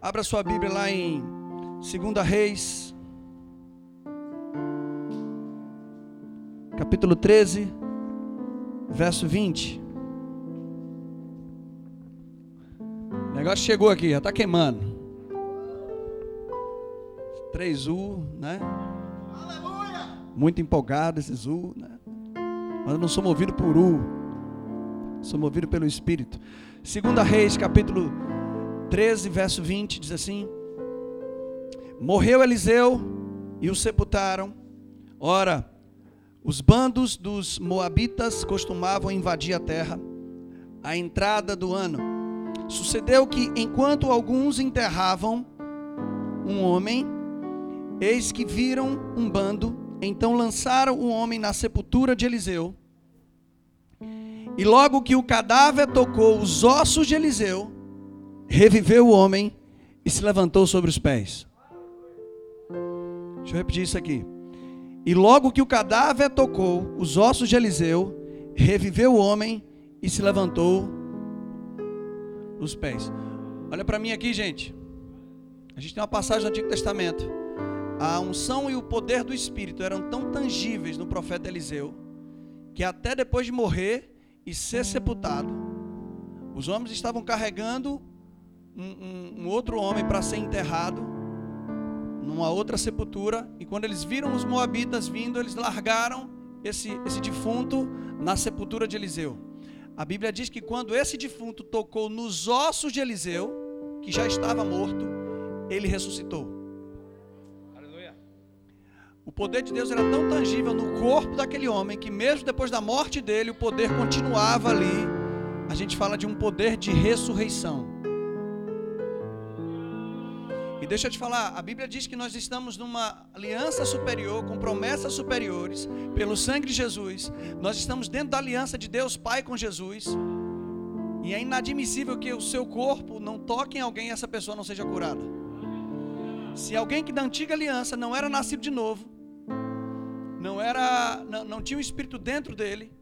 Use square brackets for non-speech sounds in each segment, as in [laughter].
Abra sua Bíblia lá em 2 Reis, capítulo 13, verso 20. O negócio chegou aqui, já está queimando. 3U, né? Aleluia! Muito empolgado esse U, né? Mas eu não sou movido por U, sou movido pelo Espírito. 2 Reis, capítulo 13, verso 20, diz assim: Morreu Eliseu e o sepultaram. Ora, os bandos dos moabitas costumavam invadir a terra à entrada do ano. Sucedeu que, enquanto alguns enterravam um homem, eis que viram um bando, então lançaram o homem na sepultura de Eliseu. E logo que o cadáver tocou os ossos de Eliseu, reviveu o homem e se levantou sobre os pés. Deixa eu repetir isso aqui. E logo que o cadáver tocou os ossos de Eliseu, reviveu o homem e se levantou nos pés. Olha para mim aqui, gente. A gente tem uma passagem do Antigo Testamento. A unção e o poder do Espírito eram tão tangíveis no profeta Eliseu, que até depois de morrer e ser sepultado, os homens estavam carregando um, um, um outro homem para ser enterrado numa outra sepultura. E quando eles viram os moabitas vindo, eles largaram esse, esse defunto na sepultura de Eliseu. A Bíblia diz que quando esse defunto tocou nos ossos de Eliseu, que já estava morto, ele ressuscitou. O poder de Deus era tão tangível no corpo daquele homem que, mesmo depois da morte dele, o poder continuava ali. A gente fala de um poder de ressurreição deixa eu te falar, a Bíblia diz que nós estamos numa aliança superior, com promessas superiores, pelo sangue de Jesus. Nós estamos dentro da aliança de Deus Pai com Jesus. E é inadmissível que o seu corpo não toque em alguém e essa pessoa não seja curada. Se alguém que da antiga aliança não era nascido de novo, não era, não, não tinha o um espírito dentro dele,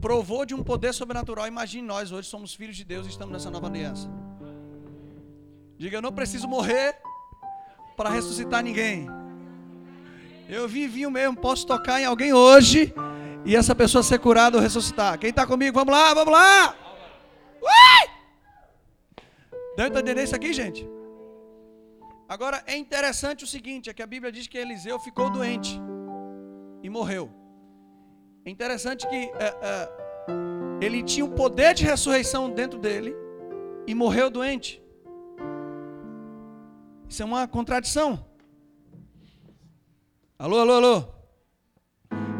provou de um poder sobrenatural. Imagine nós hoje somos filhos de Deus e estamos nessa nova aliança. Diga, eu não preciso morrer para ressuscitar ninguém. Eu vivinho mesmo, posso tocar em alguém hoje e essa pessoa ser curada ou ressuscitar. Quem está comigo? Vamos lá, vamos lá! Ui! Deu para entender isso aqui, gente? Agora é interessante o seguinte: é que a Bíblia diz que Eliseu ficou doente e morreu. É interessante que é, é, ele tinha o poder de ressurreição dentro dele e morreu doente. Isso é uma contradição. Alô, alô, alô.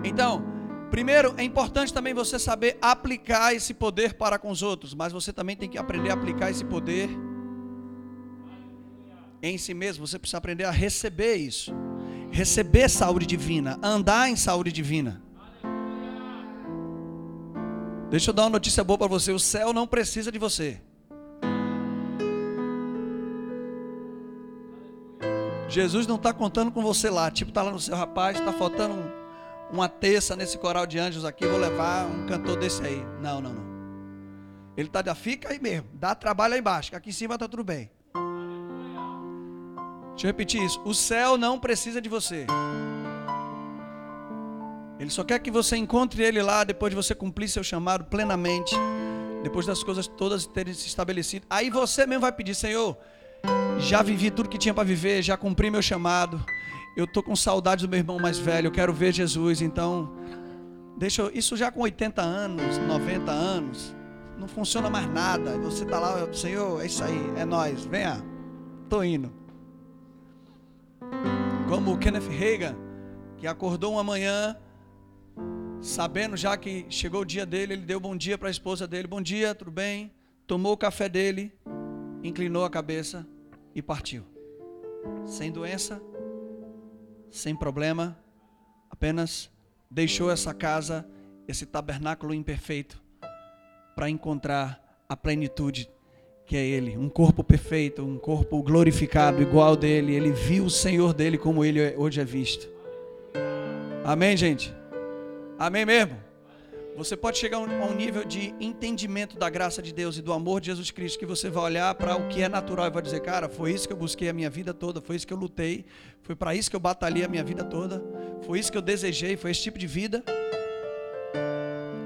Então, primeiro, é importante também você saber aplicar esse poder para com os outros, mas você também tem que aprender a aplicar esse poder em si mesmo. Você precisa aprender a receber isso. Receber saúde divina, andar em saúde divina. Deixa eu dar uma notícia boa para você: o céu não precisa de você. Jesus não está contando com você lá. Tipo, está lá no seu rapaz, está faltando um, uma terça nesse coral de anjos aqui, vou levar um cantor desse aí. Não, não, não. Ele está, fica aí mesmo. Dá trabalho aí embaixo, aqui em cima está tudo bem. Deixa eu repetir isso. O céu não precisa de você. Ele só quer que você encontre ele lá depois de você cumprir seu chamado plenamente. Depois das coisas todas terem se estabelecido. Aí você mesmo vai pedir, Senhor, já vivi tudo que tinha para viver, já cumpri meu chamado. Eu tô com saudade do meu irmão mais velho, eu quero ver Jesus, então deixa eu, isso já com 80 anos, 90 anos, não funciona mais nada. Você tá lá, Senhor, é isso aí, é nós, venha. Tô indo. Como o Kenneth Reagan, que acordou uma manhã sabendo já que chegou o dia dele, ele deu bom dia para a esposa dele, bom dia, tudo bem? Tomou o café dele, inclinou a cabeça e partiu. Sem doença, sem problema, apenas deixou essa casa, esse tabernáculo imperfeito, para encontrar a plenitude que é Ele, um corpo perfeito, um corpo glorificado, igual dele. Ele viu o Senhor dele como ele hoje é visto. Amém, gente? Amém mesmo? Você pode chegar a um nível de entendimento da graça de Deus e do amor de Jesus Cristo que você vai olhar para o que é natural e vai dizer, cara, foi isso que eu busquei a minha vida toda, foi isso que eu lutei, foi para isso que eu batalhei a minha vida toda, foi isso que eu desejei, foi esse tipo de vida.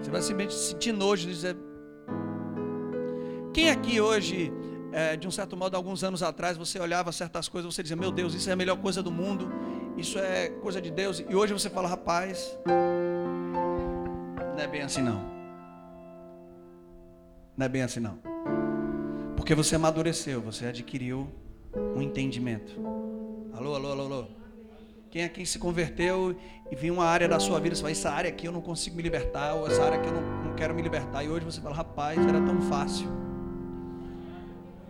Você vai simplesmente sentir nojo de dizer. Quem aqui hoje, é, de um certo modo, alguns anos atrás, você olhava certas coisas, você dizia, meu Deus, isso é a melhor coisa do mundo, isso é coisa de Deus, e hoje você fala, rapaz, não é bem assim não. Não é bem assim não. Porque você amadureceu, você adquiriu um entendimento. Alô, alô, alô, alô. Quem aqui se converteu e viu uma área da sua vida, você fala, essa área aqui eu não consigo me libertar, ou essa área aqui eu não, não quero me libertar. E hoje você fala, rapaz, era tão fácil.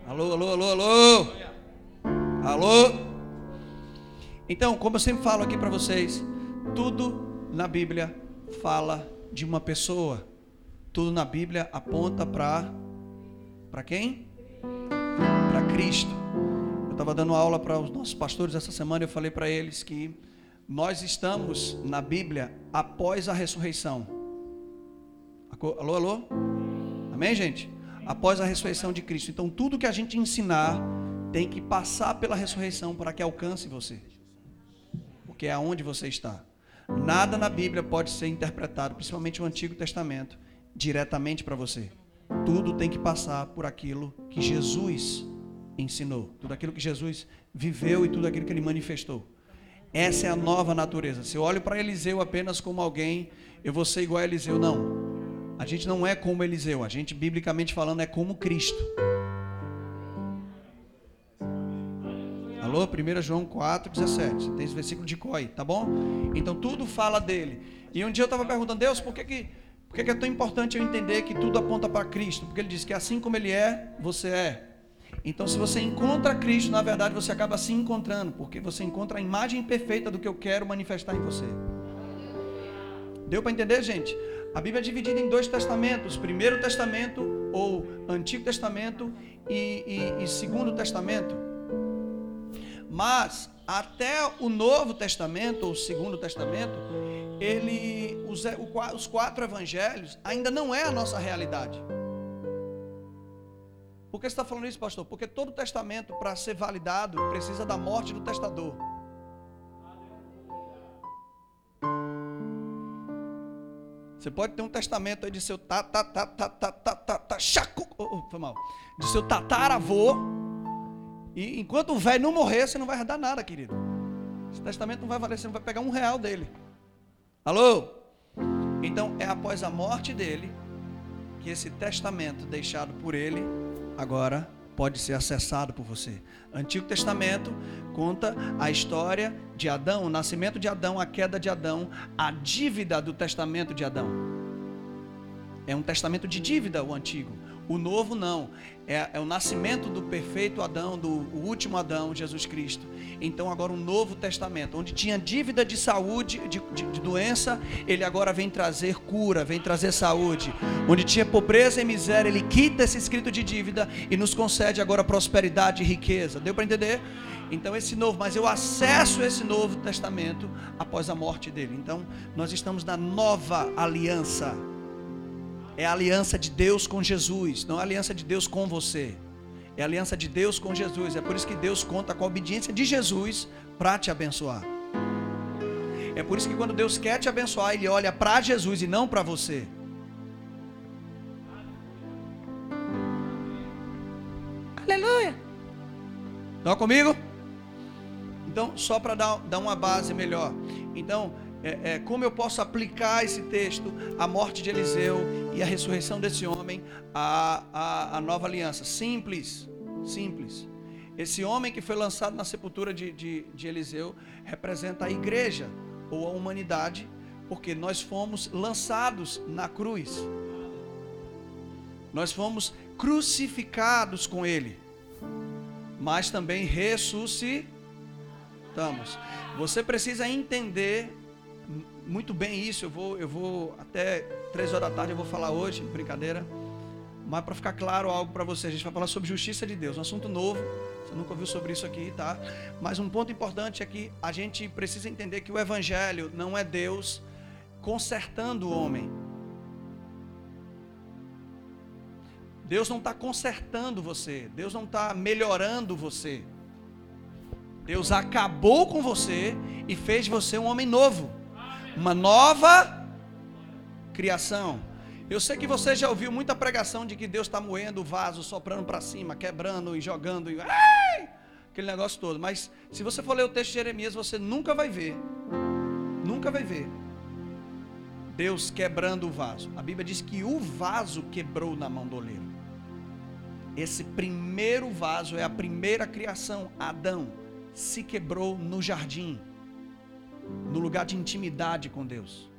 Alô, alô, alô, alô. Alô. Então, como eu sempre falo aqui para vocês, tudo na Bíblia fala de uma pessoa. Tudo na Bíblia aponta para para quem? Para Cristo. Eu estava dando aula para os nossos pastores essa semana e eu falei para eles que nós estamos na Bíblia após a ressurreição. Alô, alô? Amém, gente? Após a ressurreição de Cristo. Então, tudo que a gente ensinar tem que passar pela ressurreição para que alcance você. Porque é aonde você está. Nada na Bíblia pode ser interpretado, principalmente o Antigo Testamento, diretamente para você. Tudo tem que passar por aquilo que Jesus ensinou, tudo aquilo que Jesus viveu e tudo aquilo que ele manifestou. Essa é a nova natureza. Se eu olho para Eliseu apenas como alguém, eu vou ser igual a Eliseu. Não. A gente não é como Eliseu, a gente, biblicamente falando, é como Cristo. Alô, 1 João 4, 17. Tem esse versículo de Coi, tá bom? Então tudo fala dele. E um dia eu estava perguntando, Deus, por que, que, por que, que é tão importante eu entender que tudo aponta para Cristo? Porque ele diz que assim como ele é, você é. Então, se você encontra Cristo, na verdade você acaba se encontrando, porque você encontra a imagem perfeita do que eu quero manifestar em você. Deu para entender, gente? A Bíblia é dividida em dois testamentos: Primeiro Testamento ou Antigo Testamento e, e, e Segundo Testamento. Mas até o Novo Testamento, ou o Segundo Testamento, ele, os, os quatro evangelhos ainda não é a nossa realidade. Por que você está falando isso, pastor? Porque todo testamento, para ser validado, precisa da morte do testador. Você pode ter um testamento aí de seu ta ta ta ta, ta chacu, oh, oh, foi mal, de seu tataravô e enquanto o velho não morrer, você não vai dar nada, querido. Esse testamento não vai valer, você não vai pegar um real dele. Alô? Então é após a morte dele que esse testamento deixado por ele agora pode ser acessado por você. Antigo Testamento conta a história de Adão, o nascimento de Adão, a queda de Adão, a dívida do testamento de Adão. É um testamento de dívida o antigo. O novo não. É, é, o nascimento do perfeito Adão, do último Adão, Jesus Cristo. Então agora um novo testamento, onde tinha dívida de saúde, de, de, de, doença, ele agora vem trazer cura, vem trazer saúde. Onde tinha pobreza e miséria, ele quita esse escrito de dívida e nos concede agora prosperidade e riqueza. Deu para entender? Então esse novo, mas eu acesso esse novo testamento após a morte dele. Então nós estamos na nova aliança é a aliança de Deus com Jesus, não é a aliança de Deus com você. É a aliança de Deus com Jesus. É por isso que Deus conta com a obediência de Jesus para te abençoar. É por isso que quando Deus quer te abençoar, Ele olha para Jesus e não para você. Aleluia. Estão comigo? Então, só para dar, dar uma base melhor. Então, é, é, como eu posso aplicar esse texto, a morte de Eliseu e a ressurreição desse homem, à, à, à nova aliança. Simples, simples. Esse homem que foi lançado na sepultura de, de, de Eliseu representa a igreja ou a humanidade, porque nós fomos lançados na cruz. Nós fomos crucificados com ele, mas também ressuscitamos. Você precisa entender muito bem isso. Eu vou, eu vou até três horas da tarde eu vou falar hoje, brincadeira. Mas para ficar claro algo para você, a gente vai falar sobre justiça de Deus, um assunto novo. Você nunca ouviu sobre isso aqui, tá? Mas um ponto importante é que a gente precisa entender que o evangelho não é Deus consertando o homem. Deus não está consertando você. Deus não está melhorando você. Deus acabou com você e fez você um homem novo. Uma nova criação. Eu sei que você já ouviu muita pregação de que Deus está moendo o vaso, soprando para cima, quebrando e jogando. E... Ai! Aquele negócio todo. Mas se você for ler o texto de Jeremias, você nunca vai ver. Nunca vai ver. Deus quebrando o vaso. A Bíblia diz que o vaso quebrou na mão do oleiro. Esse primeiro vaso é a primeira criação. Adão se quebrou no jardim, no lugar de intimidade com Deus,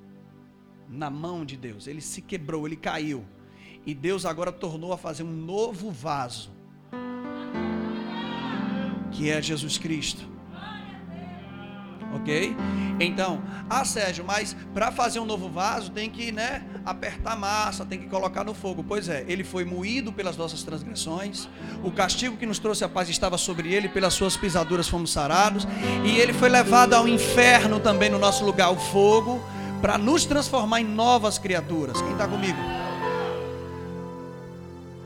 na mão de Deus. Ele se quebrou, ele caiu. E Deus agora tornou a fazer um novo vaso, que é Jesus Cristo ok? Então, ah Sérgio, mas para fazer um novo vaso tem que, né, apertar massa, tem que colocar no fogo. Pois é, ele foi moído pelas nossas transgressões, o castigo que nos trouxe a paz estava sobre ele, pelas suas pisaduras fomos sarados, e ele foi levado ao inferno também no nosso lugar, o fogo, para nos transformar em novas criaturas. Quem está comigo?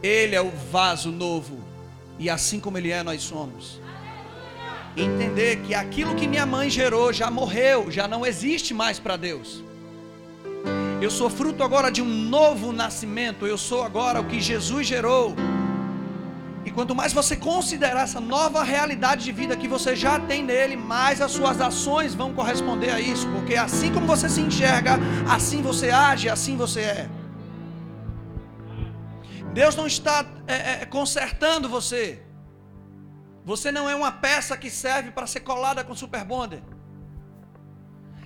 Ele é o vaso novo, e assim como ele é, nós somos entender que aquilo que minha mãe gerou já morreu, já não existe mais para Deus. Eu sou fruto agora de um novo nascimento, eu sou agora o que Jesus gerou. E quanto mais você considerar essa nova realidade de vida que você já tem nele, mais as suas ações vão corresponder a isso, porque assim como você se enxerga, assim você age, assim você é. Deus não está é, é, consertando você. Você não é uma peça que serve para ser colada com super bonder.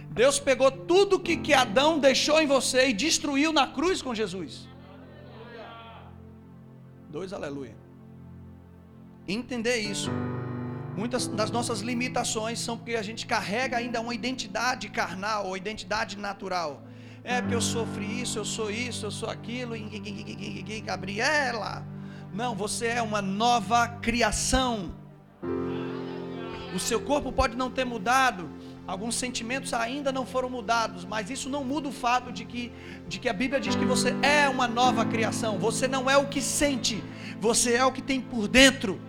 Deus pegou tudo que, que Adão deixou em você e destruiu na cruz com Jesus. Dois aleluia. Entender isso. Muitas das nossas limitações são porque a gente carrega ainda uma identidade carnal ou identidade natural. É porque eu sofri isso, eu sou isso, eu sou aquilo. Gabriela. Não, você é uma nova criação. O seu corpo pode não ter mudado, alguns sentimentos ainda não foram mudados, mas isso não muda o fato de que, de que a Bíblia diz que você é uma nova criação. Você não é o que sente, você é o que tem por dentro.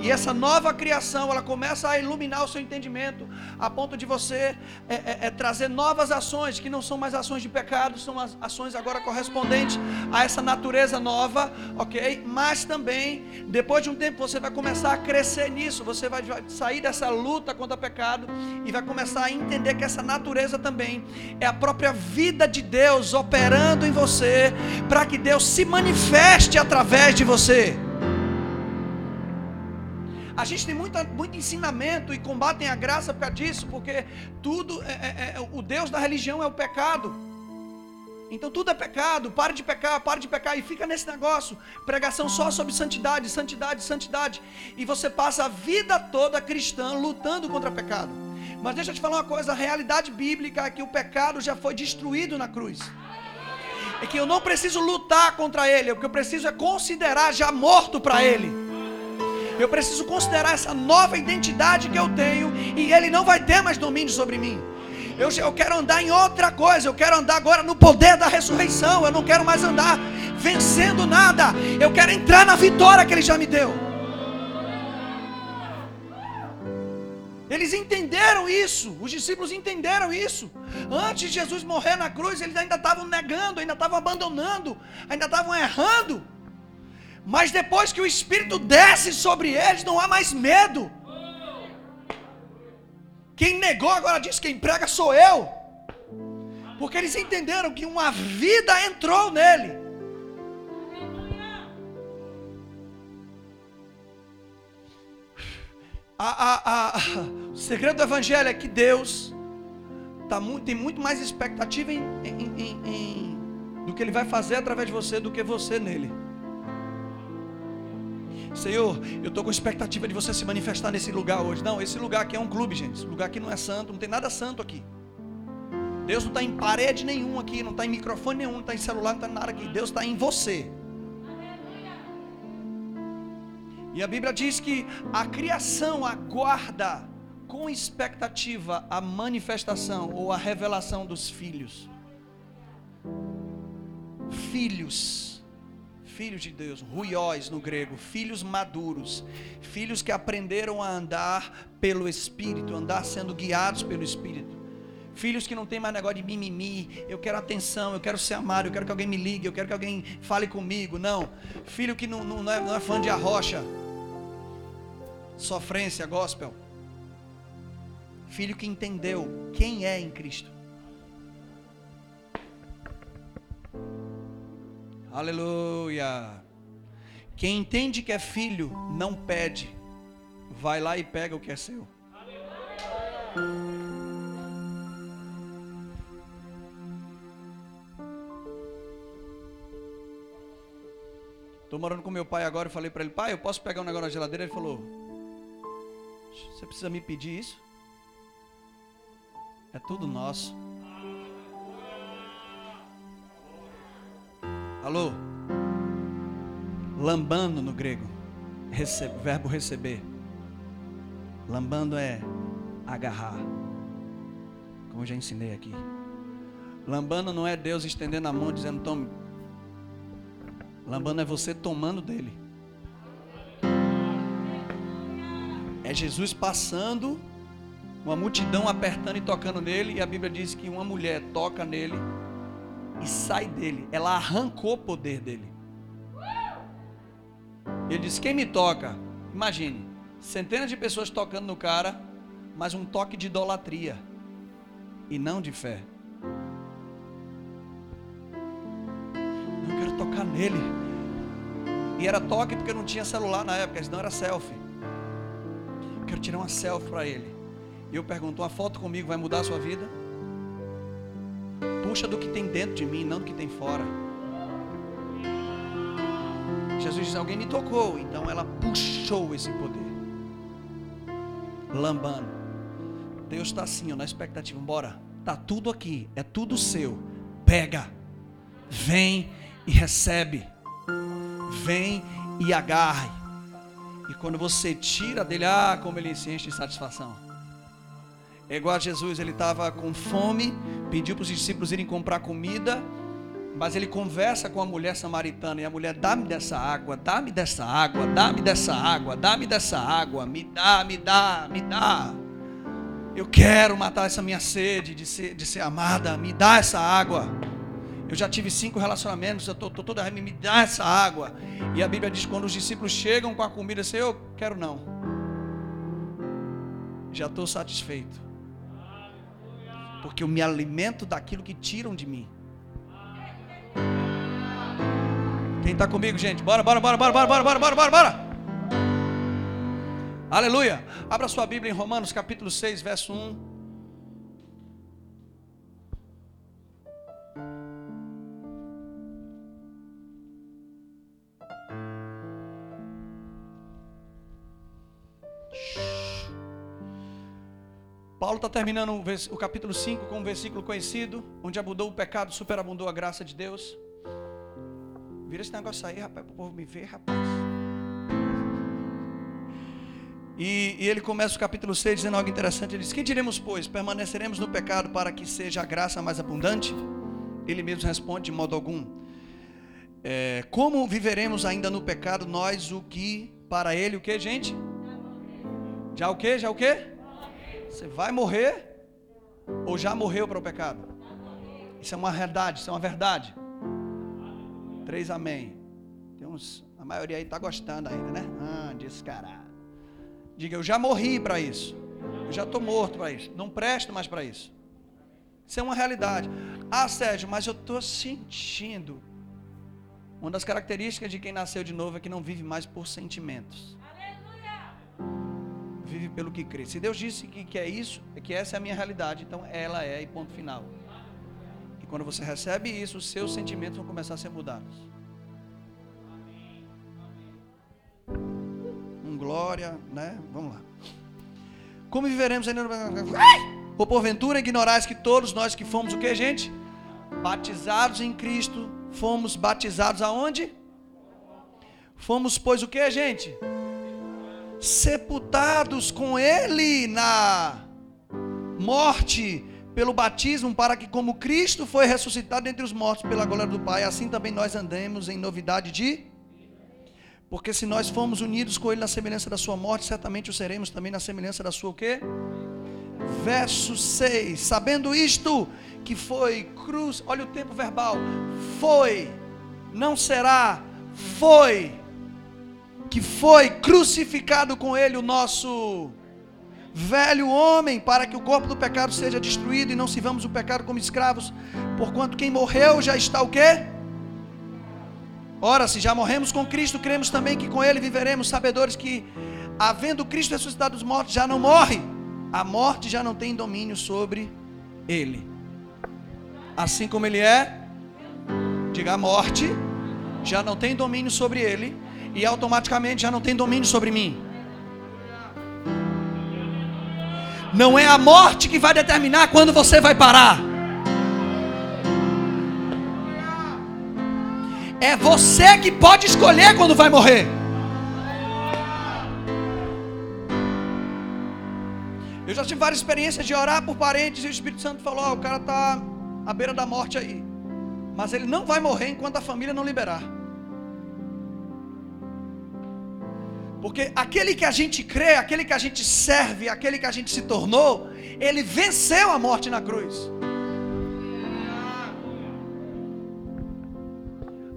E essa nova criação, ela começa a iluminar o seu entendimento, a ponto de você é, é, é trazer novas ações, que não são mais ações de pecado, são ações agora correspondentes a essa natureza nova, ok? Mas também, depois de um tempo, você vai começar a crescer nisso, você vai, vai sair dessa luta contra o pecado e vai começar a entender que essa natureza também é a própria vida de Deus operando em você, para que Deus se manifeste através de você. A gente tem muita, muito ensinamento e combatem a graça por causa disso, porque tudo, é, é, é, o Deus da religião é o pecado. Então tudo é pecado, pare de pecar, pare de pecar e fica nesse negócio. Pregação só sobre santidade, santidade, santidade. E você passa a vida toda cristã lutando contra o pecado. Mas deixa eu te falar uma coisa: a realidade bíblica é que o pecado já foi destruído na cruz. É que eu não preciso lutar contra ele, o que eu preciso é considerar já morto para ele. Eu preciso considerar essa nova identidade que eu tenho e Ele não vai ter mais domínio sobre mim. Eu, eu quero andar em outra coisa. Eu quero andar agora no poder da ressurreição. Eu não quero mais andar vencendo nada. Eu quero entrar na vitória que Ele já me deu. Eles entenderam isso, os discípulos entenderam isso. Antes de Jesus morrer na cruz, eles ainda estavam negando, ainda estavam abandonando, ainda estavam errando. Mas depois que o Espírito desce sobre eles, não há mais medo. Quem negou agora diz: quem prega sou eu. Porque eles entenderam que uma vida entrou nele. A, a, a, [laughs] o segredo do Evangelho é que Deus tá muito, tem muito mais expectativa em, em, em, do que Ele vai fazer através de você do que você nele. Senhor, eu estou com expectativa de você se manifestar nesse lugar hoje. Não, esse lugar aqui é um clube, gente. Esse lugar aqui não é santo, não tem nada santo aqui. Deus não está em parede nenhuma aqui, não está em microfone nenhum, não está em celular, não está em nada aqui. Deus está em você. E a Bíblia diz que a criação aguarda com expectativa a manifestação ou a revelação dos filhos. Filhos filhos de Deus, ruiós no grego, filhos maduros, filhos que aprenderam a andar pelo Espírito, andar sendo guiados pelo Espírito. Filhos que não tem mais negócio de mimimi, eu quero atenção, eu quero ser amado, eu quero que alguém me ligue, eu quero que alguém fale comigo. Não. Filho que não, não, é, não é fã de arrocha, sofrência, gospel. Filho que entendeu quem é em Cristo. Aleluia. Quem entende que é filho, não pede. Vai lá e pega o que é seu. Estou morando com meu pai agora e falei para ele, pai, eu posso pegar um negócio na geladeira? Ele falou, você precisa me pedir isso? É tudo nosso. Alô? Lambando no grego. verbo receber. Lambando é agarrar. Como já ensinei aqui. Lambando não é Deus estendendo a mão dizendo, tome. Lambando é você tomando dele. É Jesus passando, uma multidão apertando e tocando nele, e a Bíblia diz que uma mulher toca nele e sai dele. Ela arrancou o poder dele. Ele disse: Quem me toca? Imagine, centenas de pessoas tocando no cara, mas um toque de idolatria e não de fé. Eu quero tocar nele. E era toque porque não tinha celular na época, senão era selfie. Eu quero tirar uma selfie para ele. E eu pergunto: uma foto comigo vai mudar a sua vida? Puxa do que tem dentro de mim, não do que tem fora. Jesus diz: Alguém me tocou, então ela puxou esse poder. Lambando. Deus está assim, ó, na expectativa. Bora, tá tudo aqui, é tudo seu. Pega, vem e recebe. Vem e agarre. E quando você tira dele, ah, como ele se enche de satisfação. É igual a Jesus, ele estava com fome, pediu para os discípulos irem comprar comida, mas ele conversa com a mulher samaritana e a mulher, dá-me dessa água, dá-me dessa água, dá-me dessa água, dá-me dessa água, me dá, me dá, me dá. Eu quero matar essa minha sede de ser, de ser amada, me dá essa água. Eu já tive cinco relacionamentos, eu estou toda me dá essa água. E a Bíblia diz: quando os discípulos chegam com a comida, assim, eu quero não. Já estou satisfeito porque eu me alimento daquilo que tiram de mim. Quem está comigo, gente? Bora, bora, bora, bora, bora, bora, bora, bora, bora, bora. Aleluia. Abra sua Bíblia em Romanos capítulo 6, verso 1. Paulo está terminando o, capítulo 5 com um versículo conhecido, onde abundou o pecado, superabundou a graça de Deus. Vira esse negócio aí, rapaz, para o povo me ver, rapaz. E, e, ele começa o capítulo 6 dizendo algo interessante. Ele diz: Que diremos, pois? Permaneceremos no pecado para que seja a graça mais abundante? Ele mesmo responde: De modo algum. É, como viveremos ainda no pecado, nós o que para ele o que, gente? Já o que? Já o que? Você vai morrer ou já morreu para o pecado? Isso é uma realidade, isso é uma verdade. Três amém. Tem uns, a maioria aí está gostando ainda, né? Ah, descarado. Diga, eu já morri para isso. Eu já estou morto para isso. Não presto mais para isso. Isso é uma realidade. Ah, Sérgio, mas eu estou sentindo. Uma das características de quem nasceu de novo é que não vive mais por sentimentos vive pelo que crê. Se Deus disse que, que é isso, é que essa é a minha realidade, então ela é e ponto final. E quando você recebe isso, os seus sentimentos vão começar a ser mudados. Um glória, né? Vamos lá. Como viveremos ainda. Ou porventura ignorais que todos nós que fomos o que, gente? Batizados em Cristo, fomos batizados aonde? Fomos, pois, o que, gente? Sepultados com Ele na morte pelo batismo, para que, como Cristo foi ressuscitado entre os mortos pela glória do Pai, assim também nós andemos em novidade de Porque se nós formos unidos com ele na semelhança da sua morte, certamente o seremos também na semelhança da sua o quê? Verso 6. Sabendo isto, que foi cruz, olha o tempo verbal. Foi, não será, foi. Que foi crucificado com ele o nosso velho homem, para que o corpo do pecado seja destruído e não sirvamos o pecado como escravos, porquanto quem morreu já está o quê? Ora, se já morremos com Cristo, cremos também que com Ele viveremos, sabedores que, havendo Cristo ressuscitado dos mortos, já não morre, a morte já não tem domínio sobre Ele. Assim como Ele é, diga a morte, já não tem domínio sobre Ele, e automaticamente já não tem domínio sobre mim. Não é a morte que vai determinar quando você vai parar. É você que pode escolher quando vai morrer. Eu já tive várias experiências de orar por parentes e o Espírito Santo falou: oh, o cara está à beira da morte aí. Mas ele não vai morrer enquanto a família não liberar. Porque aquele que a gente crê, aquele que a gente serve, aquele que a gente se tornou, ele venceu a morte na cruz.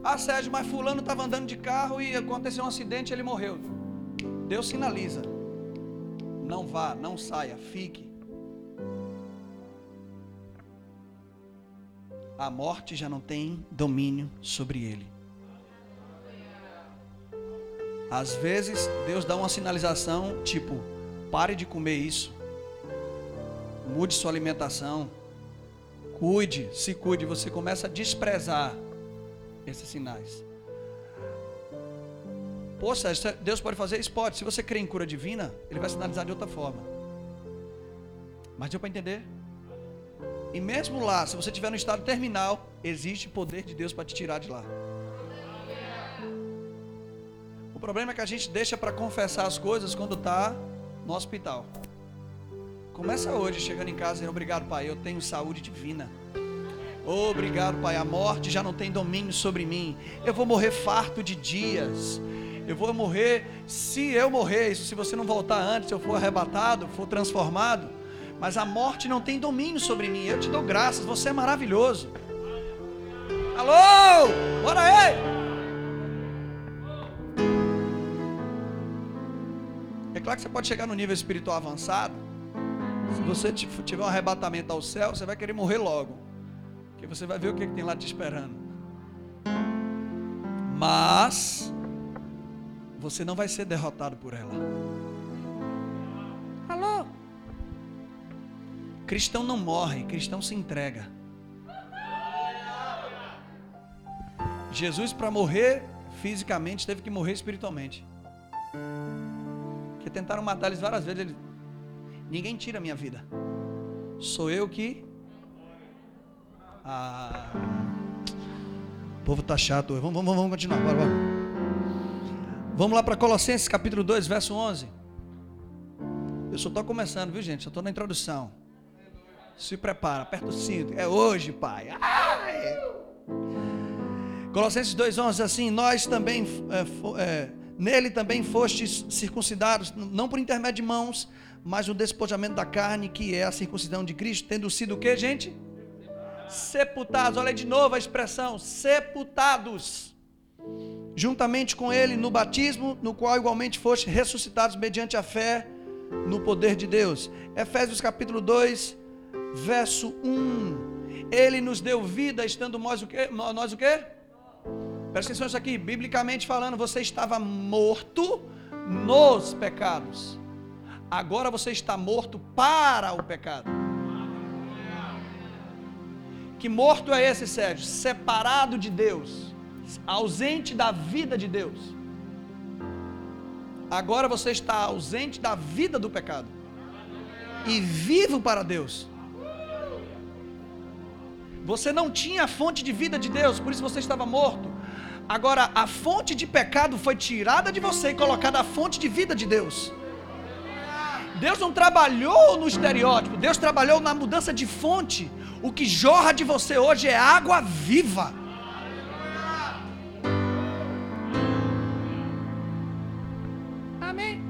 Ah, Sérgio, mas fulano estava andando de carro e aconteceu um acidente ele morreu. Deus sinaliza. Não vá, não saia, fique. A morte já não tem domínio sobre ele. Às vezes, Deus dá uma sinalização tipo: pare de comer isso, mude sua alimentação, cuide, se cuide. Você começa a desprezar esses sinais. Poxa, é, Deus pode fazer isso? Pode. Se você crê em cura divina, Ele vai sinalizar de outra forma. Mas deu para entender? E mesmo lá, se você estiver no estado terminal, existe poder de Deus para te tirar de lá. Problema é que a gente deixa para confessar as coisas quando está no hospital. Começa hoje, chegando em casa, dizendo, obrigado, Pai, eu tenho saúde divina. Obrigado, Pai. A morte já não tem domínio sobre mim. Eu vou morrer farto de dias. Eu vou morrer, se eu morrer, isso se você não voltar antes, eu for arrebatado, for transformado. Mas a morte não tem domínio sobre mim. Eu te dou graças, você é maravilhoso. Alô? Bora aí! Claro que você pode chegar no nível espiritual avançado. Se você tiver um arrebatamento ao céu, você vai querer morrer logo. Porque você vai ver o que, que tem lá te esperando. Mas você não vai ser derrotado por ela. Alô? Cristão não morre, cristão se entrega. Jesus, para morrer fisicamente, teve que morrer espiritualmente. Tentaram matar eles várias vezes. Ele, Ninguém tira a minha vida. Sou eu que ah, o povo está chato. Vamos, vamos, vamos continuar. Bora, bora. Vamos lá para Colossenses capítulo 2, verso 11. Eu só estou começando, viu gente? Só estou na introdução. Se prepara, aperta o cinto. É hoje, pai. Ai. Colossenses 2,11 assim: Nós também, é, é, nele também fostes circuncidados, não por intermédio de mãos, mas o despojamento da carne, que é a circuncisão de Cristo, tendo sido o que, gente? sepultados. Olha de novo a expressão: sepultados. Juntamente com ele no batismo, no qual igualmente foste ressuscitados mediante a fé no poder de Deus. Efésios capítulo 2, verso 1. Ele nos deu vida, estando nós o quê? Nós o quê? Presta atenção isso aqui, biblicamente falando, você estava morto nos pecados. Agora você está morto para o pecado. Que morto é esse, Sérgio? Separado de Deus, ausente da vida de Deus. Agora você está ausente da vida do pecado e vivo para Deus. Você não tinha a fonte de vida de Deus, por isso você estava morto. Agora, a fonte de pecado foi tirada de você e colocada a fonte de vida de Deus. Deus não trabalhou no estereótipo, Deus trabalhou na mudança de fonte. O que jorra de você hoje é água viva. Amém.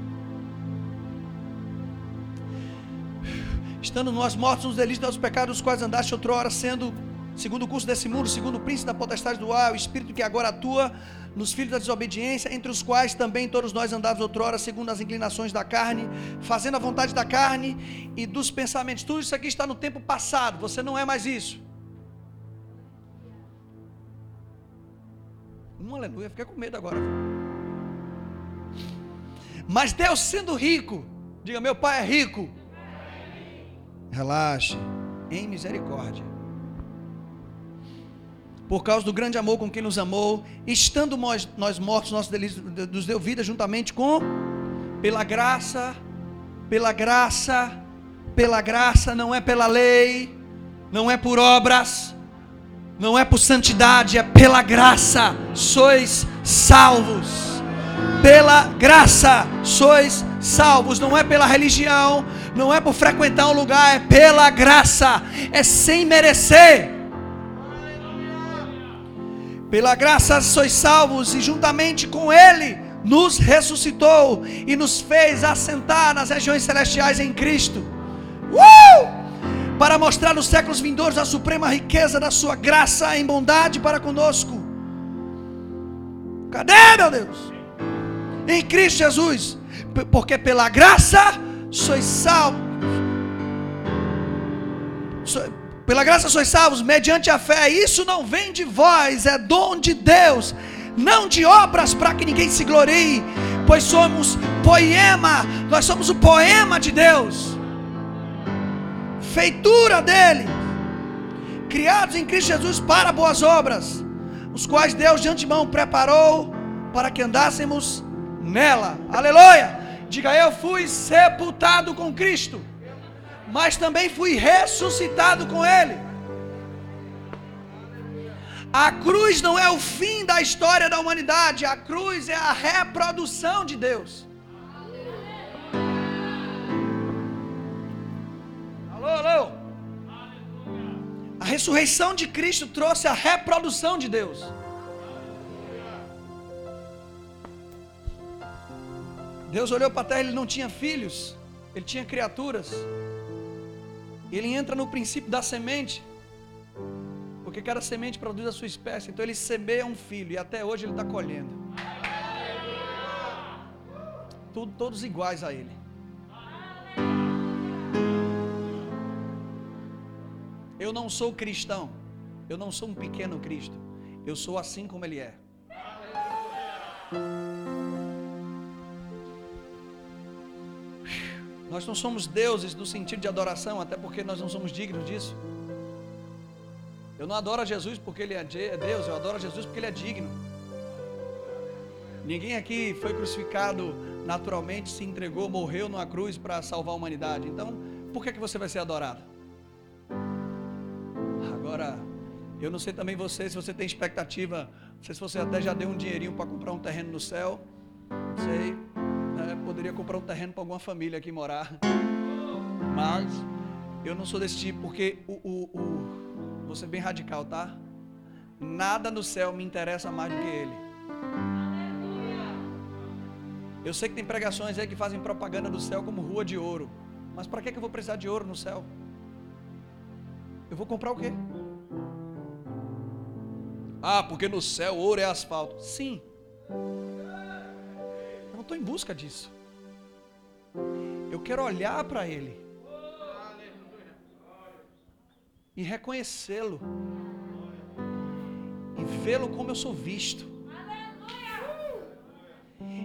Estando nós mortos nos delitos dos pecados, os quais andaste outrora sendo segundo o curso desse mundo, segundo o príncipe da potestade do ar, o espírito que agora atua nos filhos da desobediência, entre os quais também todos nós andávamos outrora, segundo as inclinações da carne, fazendo a vontade da carne e dos pensamentos. Tudo isso aqui está no tempo passado, você não é mais isso. Um aleluia, fiquei com medo agora. Mas Deus sendo rico, diga: Meu Pai é rico. Relaxe, em misericórdia por causa do grande amor com quem nos amou, estando nós, nós mortos, nossos delitos, nos deu vida juntamente com, pela graça, pela graça, pela graça, não é pela lei, não é por obras, não é por santidade, é pela graça, sois salvos. Pela graça sois salvos, não é pela religião, não é por frequentar um lugar, é pela graça, é sem merecer pela graça sois salvos, e juntamente com Ele nos ressuscitou e nos fez assentar nas regiões celestiais em Cristo. Uh! Para mostrar nos séculos vindouros a suprema riqueza da Sua graça em bondade para conosco. Cadê, meu Deus? Em Cristo Jesus, porque pela graça sois salvos pela graça sois salvos, mediante a fé. Isso não vem de vós, é dom de Deus, não de obras para que ninguém se glorie, pois somos poema, nós somos o poema de Deus, feitura dele, criados em Cristo Jesus para boas obras, os quais Deus de antemão preparou para que andássemos nela. Aleluia! Diga eu fui sepultado com Cristo mas também fui ressuscitado com Ele. A cruz não é o fim da história da humanidade, a cruz é a reprodução de Deus. Alô, alô. A ressurreição de Cristo trouxe a reprodução de Deus. Deus olhou para a terra, ele não tinha filhos, ele tinha criaturas. Ele entra no princípio da semente. Porque cada semente produz a sua espécie. Então ele semeia um filho e até hoje ele está colhendo. Tudo, todos iguais a ele. Eu não sou cristão. Eu não sou um pequeno Cristo. Eu sou assim como ele é. Nós não somos deuses no sentido de adoração, até porque nós não somos dignos disso. Eu não adoro a Jesus porque ele é, é Deus, eu adoro a Jesus porque ele é digno. Ninguém aqui foi crucificado naturalmente, se entregou, morreu numa cruz para salvar a humanidade. Então, por que, que você vai ser adorado? Agora, eu não sei também você, se você tem expectativa, não sei se você até já deu um dinheirinho para comprar um terreno no céu. Não sei poderia comprar um terreno para alguma família aqui morar. Mas eu não sou desse tipo, porque o, o, o, vou ser bem radical, tá? Nada no céu me interessa mais do que ele. Eu sei que tem pregações aí que fazem propaganda do céu como rua de ouro. Mas para que eu vou precisar de ouro no céu? Eu vou comprar o quê? Ah, porque no céu ouro é asfalto. Sim estou em busca disso. Eu quero olhar para Ele e reconhecê-lo e vê-lo como eu sou visto.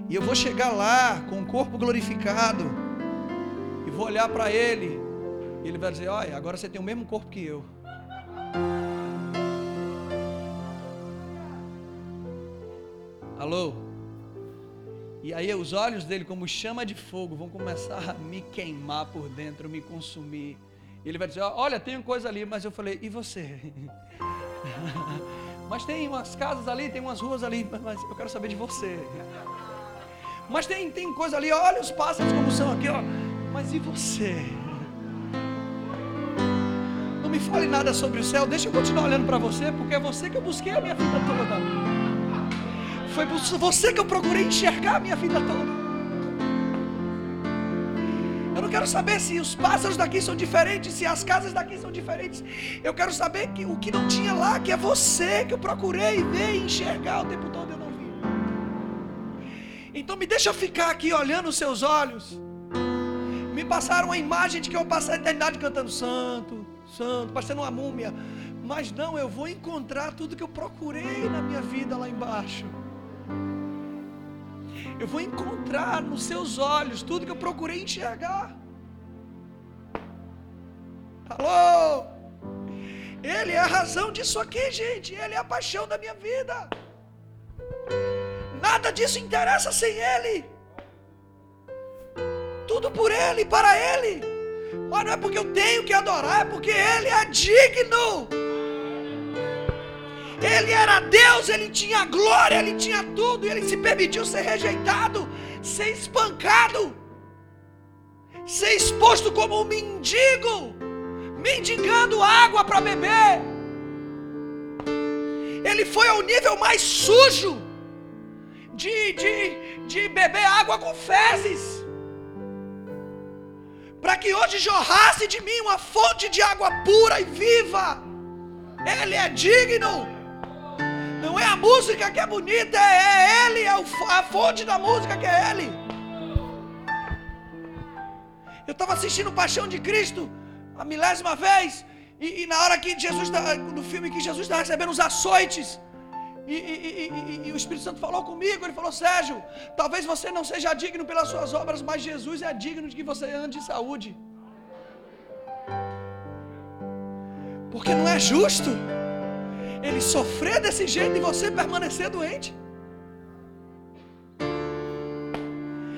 E eu vou chegar lá com o corpo glorificado e vou olhar para Ele e Ele vai dizer: Olha, agora você tem o mesmo corpo que eu. Alô? E aí os olhos dele, como chama de fogo, vão começar a me queimar por dentro, me consumir. E ele vai dizer: Olha, tem coisa ali. Mas eu falei: E você? [laughs] mas tem umas casas ali, tem umas ruas ali. Mas eu quero saber de você. [laughs] Mas tem, tem coisa ali. Olha os pássaros como são aqui. Ó. Mas e você? Não me fale nada sobre o céu. Deixa eu continuar olhando para você, porque é você que eu busquei a minha vida toda. Foi você que eu procurei enxergar a minha vida toda. Eu não quero saber se os pássaros daqui são diferentes, se as casas daqui são diferentes. Eu quero saber que o que não tinha lá, que é você que eu procurei ver e enxergar o tempo todo eu não vi. Então me deixa ficar aqui olhando os seus olhos. Me passaram a imagem de que eu passar a eternidade cantando santo, santo, parecendo uma múmia. Mas não, eu vou encontrar tudo que eu procurei na minha vida lá embaixo. Eu vou encontrar nos seus olhos tudo que eu procurei enxergar. Alô? Ele é a razão disso aqui, gente. Ele é a paixão da minha vida. Nada disso interessa sem Ele. Tudo por Ele, para Ele. Mas não é porque eu tenho que adorar, é porque Ele é digno. Ele era Deus, ele tinha glória, ele tinha tudo, e ele se permitiu ser rejeitado, ser espancado, ser exposto como um mendigo, mendigando água para beber. Ele foi ao nível mais sujo de, de, de beber água com fezes. Para que hoje jorrasse de mim uma fonte de água pura e viva. Ele é digno. Não é a música que é bonita, é Ele, é a fonte da música que é Ele. Eu estava assistindo Paixão de Cristo a milésima vez, e, e na hora que Jesus, tá, no filme que Jesus está recebendo os açoites, e, e, e, o Espírito Santo falou comigo, ele falou, Sérgio, talvez você não seja digno pelas suas obras, mas Jesus é digno de que você ande em saúde. Porque não é justo ele sofrer desse jeito e você permanecer doente?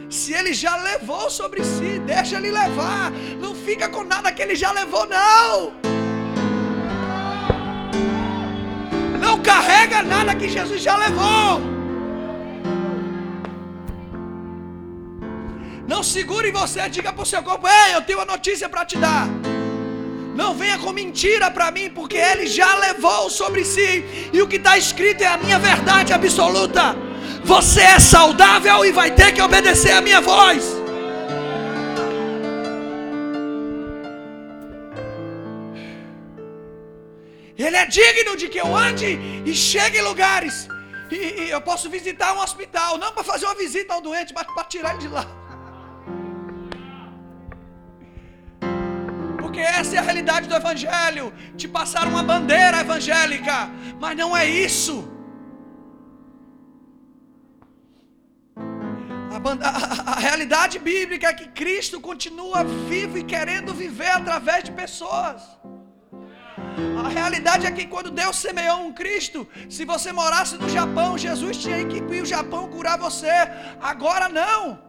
Se ele já levou sobre si, deixa ele levar. Não fica com nada que ele já levou, não. Não carrega nada que Jesus já levou. Não segure você, diga para o seu corpo: Ei, eu tenho uma notícia para te dar. Não venha com mentira para mim, porque Ele já levou sobre si, e o que está escrito é a minha verdade absoluta. Você é saudável e vai ter que obedecer a minha voz. Ele é digno de que eu ande e chegue em lugares. E, e eu posso visitar um hospital, não para fazer uma visita ao doente, mas para tirar ele de lá. Porque essa é a realidade do Evangelho. Te passaram uma bandeira evangélica, mas não é isso. A, a, a, realidade bíblica é que Cristo continua vivo e querendo viver através de pessoas. A realidade é que quando Deus semeou um Cristo, se você morasse no Japão, Jesus tinha que ir o Japão curar você. Agora não.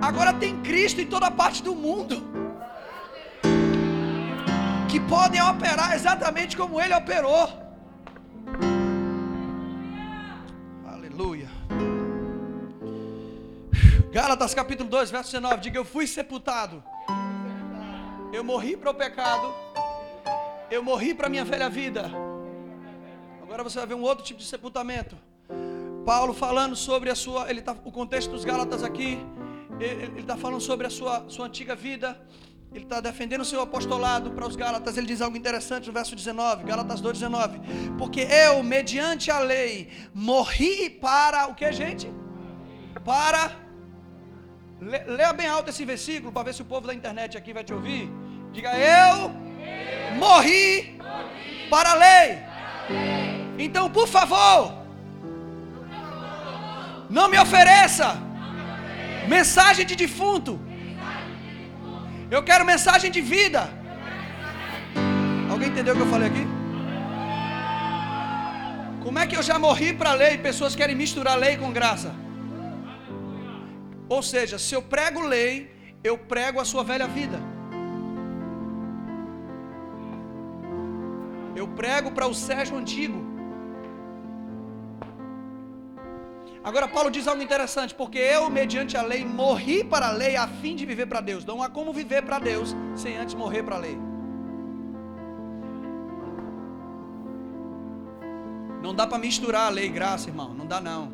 Agora tem Cristo em toda parte do mundo que podem operar exatamente como ele operou. Aleluia. Gálatas capítulo 2, verso 19. Diga: Eu fui sepultado. Eu morri para o pecado. Eu morri para a minha velha vida. Agora você vai ver um outro tipo de sepultamento. Paulo falando sobre a sua. Ele tá, o contexto dos Gálatas aqui. Ele está falando sobre a sua, sua antiga vida ele está defendendo o seu apostolado para os Gálatas. Ele diz algo interessante no verso 19, Gálatas 2,19. Porque eu, mediante a lei, morri para o que, gente? Para. Leia bem alto esse versículo para ver se o povo da internet aqui vai te ouvir. Diga, eu, morri, para a lei. Então, por favor, não me ofereça mensagem de defunto eu quero mensagem de vida. Alguém entendeu o que eu falei aqui? Como é que eu já morri para a lei pessoas querem misturar lei com graça? Ou seja, se eu prego lei, eu prego a sua velha vida. Eu prego para o Sérgio antigo. Agora, Paulo diz algo interessante, porque eu, mediante a lei, morri para a lei a fim de viver para Deus. Não há como viver para Deus sem antes morrer para a lei. Não dá para misturar a lei e graça, irmão. Não dá, não.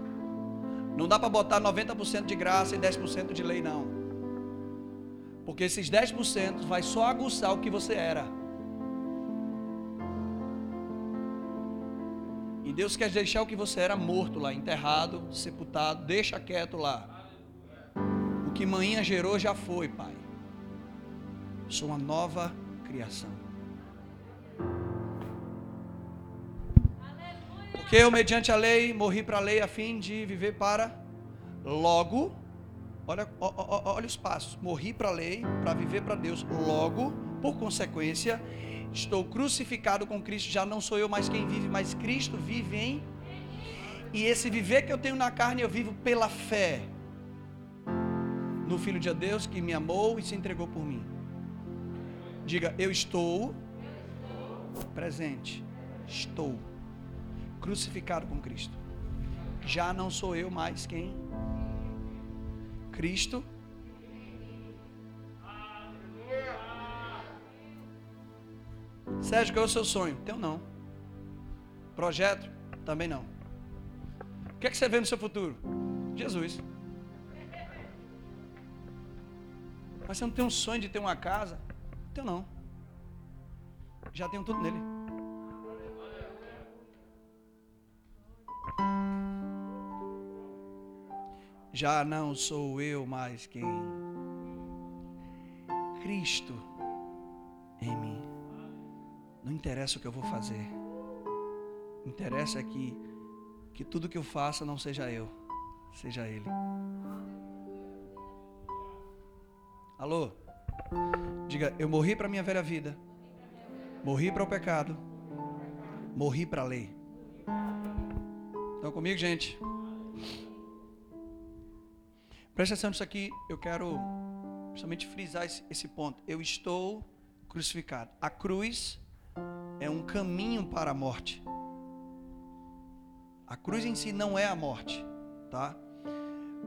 Não dá para botar 90% de graça e 10% de lei, não. Porque esses 10% vai só aguçar o que você era. E Deus quer deixar o que você era morto lá, enterrado, sepultado, deixa quieto lá. O que manhã gerou já foi, Pai. Sou uma nova criação. Porque eu, mediante a lei, morri para a lei a fim de viver para logo. Olha, olha os passos. Morri para a lei, para viver para Deus. Logo, por consequência, estou crucificado com Cristo. Já não sou eu mais quem vive, mas Cristo vive em. E esse viver que eu tenho na carne, eu vivo pela fé no Filho de Deus que me amou e se entregou por mim. Diga, eu estou presente. Estou crucificado com Cristo. Já não sou eu mais quem? Cristo. Sérgio, qual é o seu sonho? Teu não. Projeto? Também não. O que, é que você vê no seu futuro? Jesus. Mas você não tem um sonho de ter uma casa? Teu não. Já tenho tudo nele. Já não sou eu mais quem Cristo em mim. Não interessa o que eu vou fazer. Interessa é que que tudo que eu faça não seja eu, seja ele. Alô? Diga, eu morri para minha velha vida. Morri para o pecado. Morri para a lei. Estão comigo, gente? Presta atenção nisso aqui. Eu quero principalmente frisar esse, esse ponto. Eu estou crucificado. A cruz é um caminho para a morte. A cruz em si não é a morte, tá?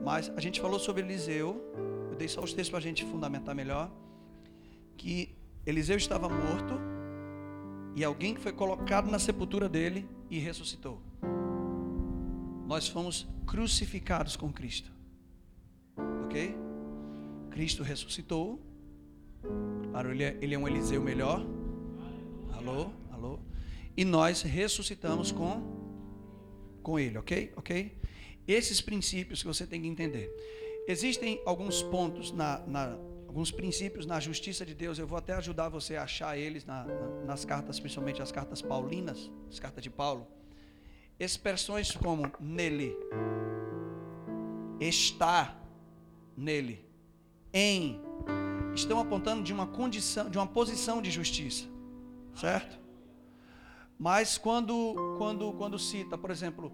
Mas a gente falou sobre Eliseu eu dei só os textos para a gente fundamentar melhor, que Eliseu estava morto e alguém que foi colocado na sepultura dele e ressuscitou. Nós fomos crucificados com Cristo. Ok? Cristo ressuscitou. Claro, ele é, ele é um Eliseu melhor. Alô? Alô? E nós ressuscitamos com, com ele, ok? Ok? Esses princípios que você tem que entender. Existem alguns pontos, na, na, alguns princípios na justiça de Deus. Eu vou até ajudar você a achar eles na, nas cartas, principalmente as cartas paulinas, as cartas de Paulo. Expressões como nele, está nele, em, estão apontando de uma condição, de uma posição de justiça, certo? Mas quando, quando, quando cita, por exemplo,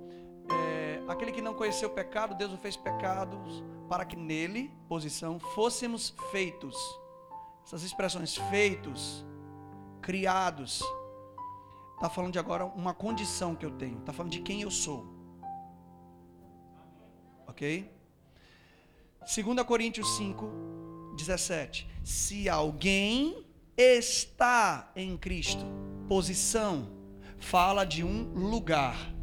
é, aquele que não conheceu o pecado, Deus o fez pecados para que nele, posição, fôssemos feitos. Essas expressões feitos, criados, está falando de agora uma condição que eu tenho, está falando de quem eu sou. Ok? 2 Coríntios 5, 17. Se alguém está em Cristo, posição, fala de um lugar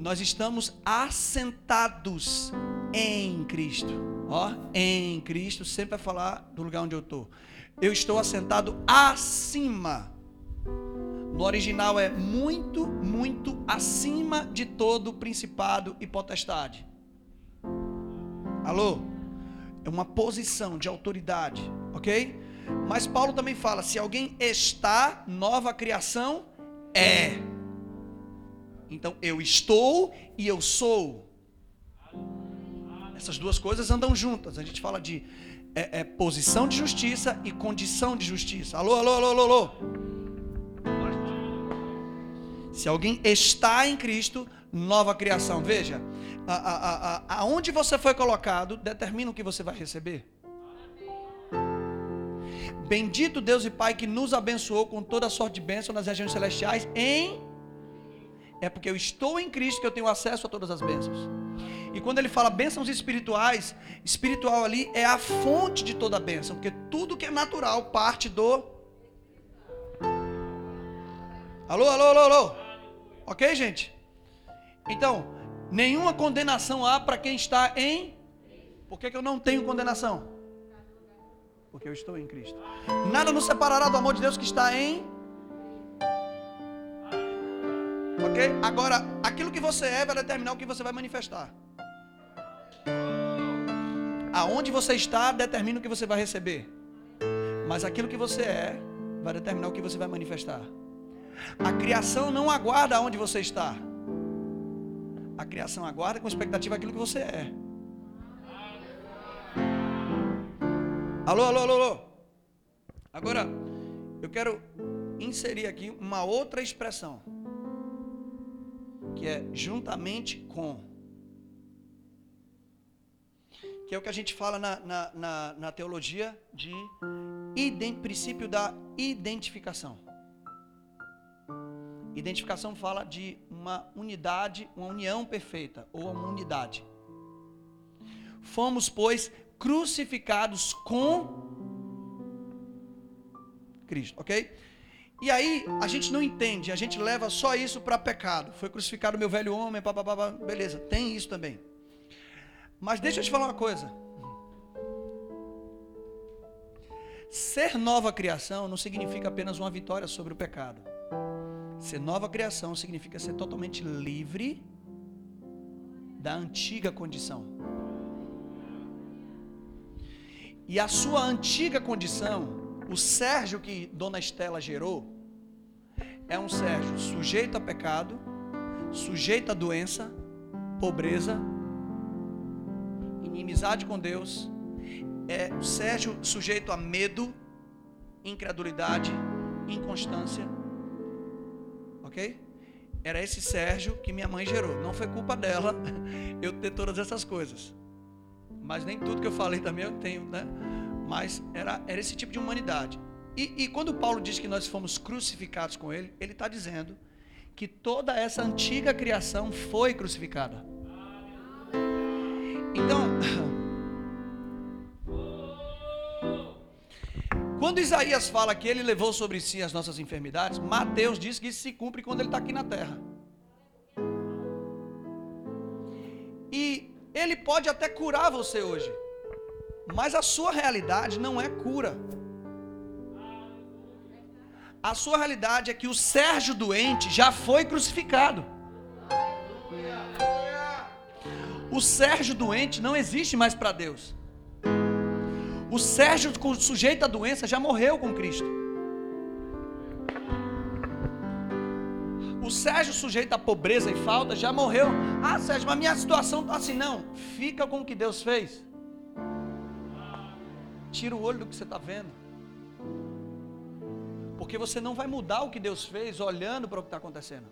nós estamos assentados em Cristo. Ó, em Cristo, sempre vai falar do lugar onde eu estou. Eu estou assentado acima. No original é muito, muito acima de todo principado e potestade. Alô? É uma posição de autoridade, ok? Mas Paulo também fala: se alguém está, nova criação é. Então eu estou e eu sou. Essas duas coisas andam juntas. A gente fala de é, é, posição de justiça e condição de justiça. Alô, alô, alô, alô, alô. Se alguém está em Cristo, nova criação. Veja, a, a, a, aonde você foi colocado determina o que você vai receber. Bendito Deus e Pai que nos abençoou com toda sorte de bênção nas regiões celestiais em é porque eu estou em Cristo que eu tenho acesso a todas as bênçãos. E quando ele fala bênçãos espirituais, espiritual ali é a fonte de toda a bênção, porque tudo que é natural parte do. Alô, alô, alô, alô. Ok, gente? Então, nenhuma condenação há para quem está em. Por que, que eu não tenho condenação? Porque eu estou em Cristo. Nada nos separará do amor de Deus que está em. Ok? Agora, aquilo que você é vai determinar o que você vai manifestar. Aonde você está determina o que você vai receber. Mas aquilo que você é vai determinar o que você vai manifestar. A criação não aguarda onde você está. A criação aguarda com expectativa aquilo que você é. Alô, alô, alô, alô. Agora, eu quero inserir aqui uma outra expressão. Que é juntamente com. Que é o que a gente fala na, na, na, na teologia de princípio da identificação. Identificação fala de uma unidade, uma união perfeita, ou uma unidade. Fomos, pois, crucificados com Cristo, ok? E aí, a gente não entende, a gente leva só isso para pecado. Foi crucificado meu velho homem, beleza, tem isso também. Mas deixa eu te falar uma coisa. Ser nova criação não significa apenas uma vitória sobre o pecado. Ser nova criação significa ser totalmente livre da antiga condição. E a sua antiga condição, o Sérgio que Dona Estela gerou, é um Sérgio sujeito a pecado, sujeito a doença, pobreza, inimizade com Deus, é o Sérgio sujeito a medo, incredulidade, inconstância. Ok? Era esse Sérgio que minha mãe gerou. Não foi culpa dela [laughs] eu ter todas essas coisas. Mas nem tudo que eu falei também eu tenho, né? Mas era, era esse tipo de humanidade. E, e quando Paulo diz que nós fomos crucificados com ele, ele está dizendo que toda essa antiga criação foi crucificada. Então, [laughs] Quando Isaías fala que ele levou sobre si as nossas enfermidades, Mateus diz que isso se cumpre quando ele está aqui na terra. E ele pode até curar você hoje, mas a sua realidade não é cura. A sua realidade é que o Sérgio doente já foi crucificado. O Sérgio doente não existe mais para Deus. O Sérgio, sujeito à doença, já morreu com Cristo. O Sérgio, sujeito à pobreza e falta, já morreu. Ah, Sérgio, mas minha situação está assim. Não, fica com o que Deus fez. Tira o olho do que você está vendo. Porque você não vai mudar o que Deus fez olhando para o que está acontecendo.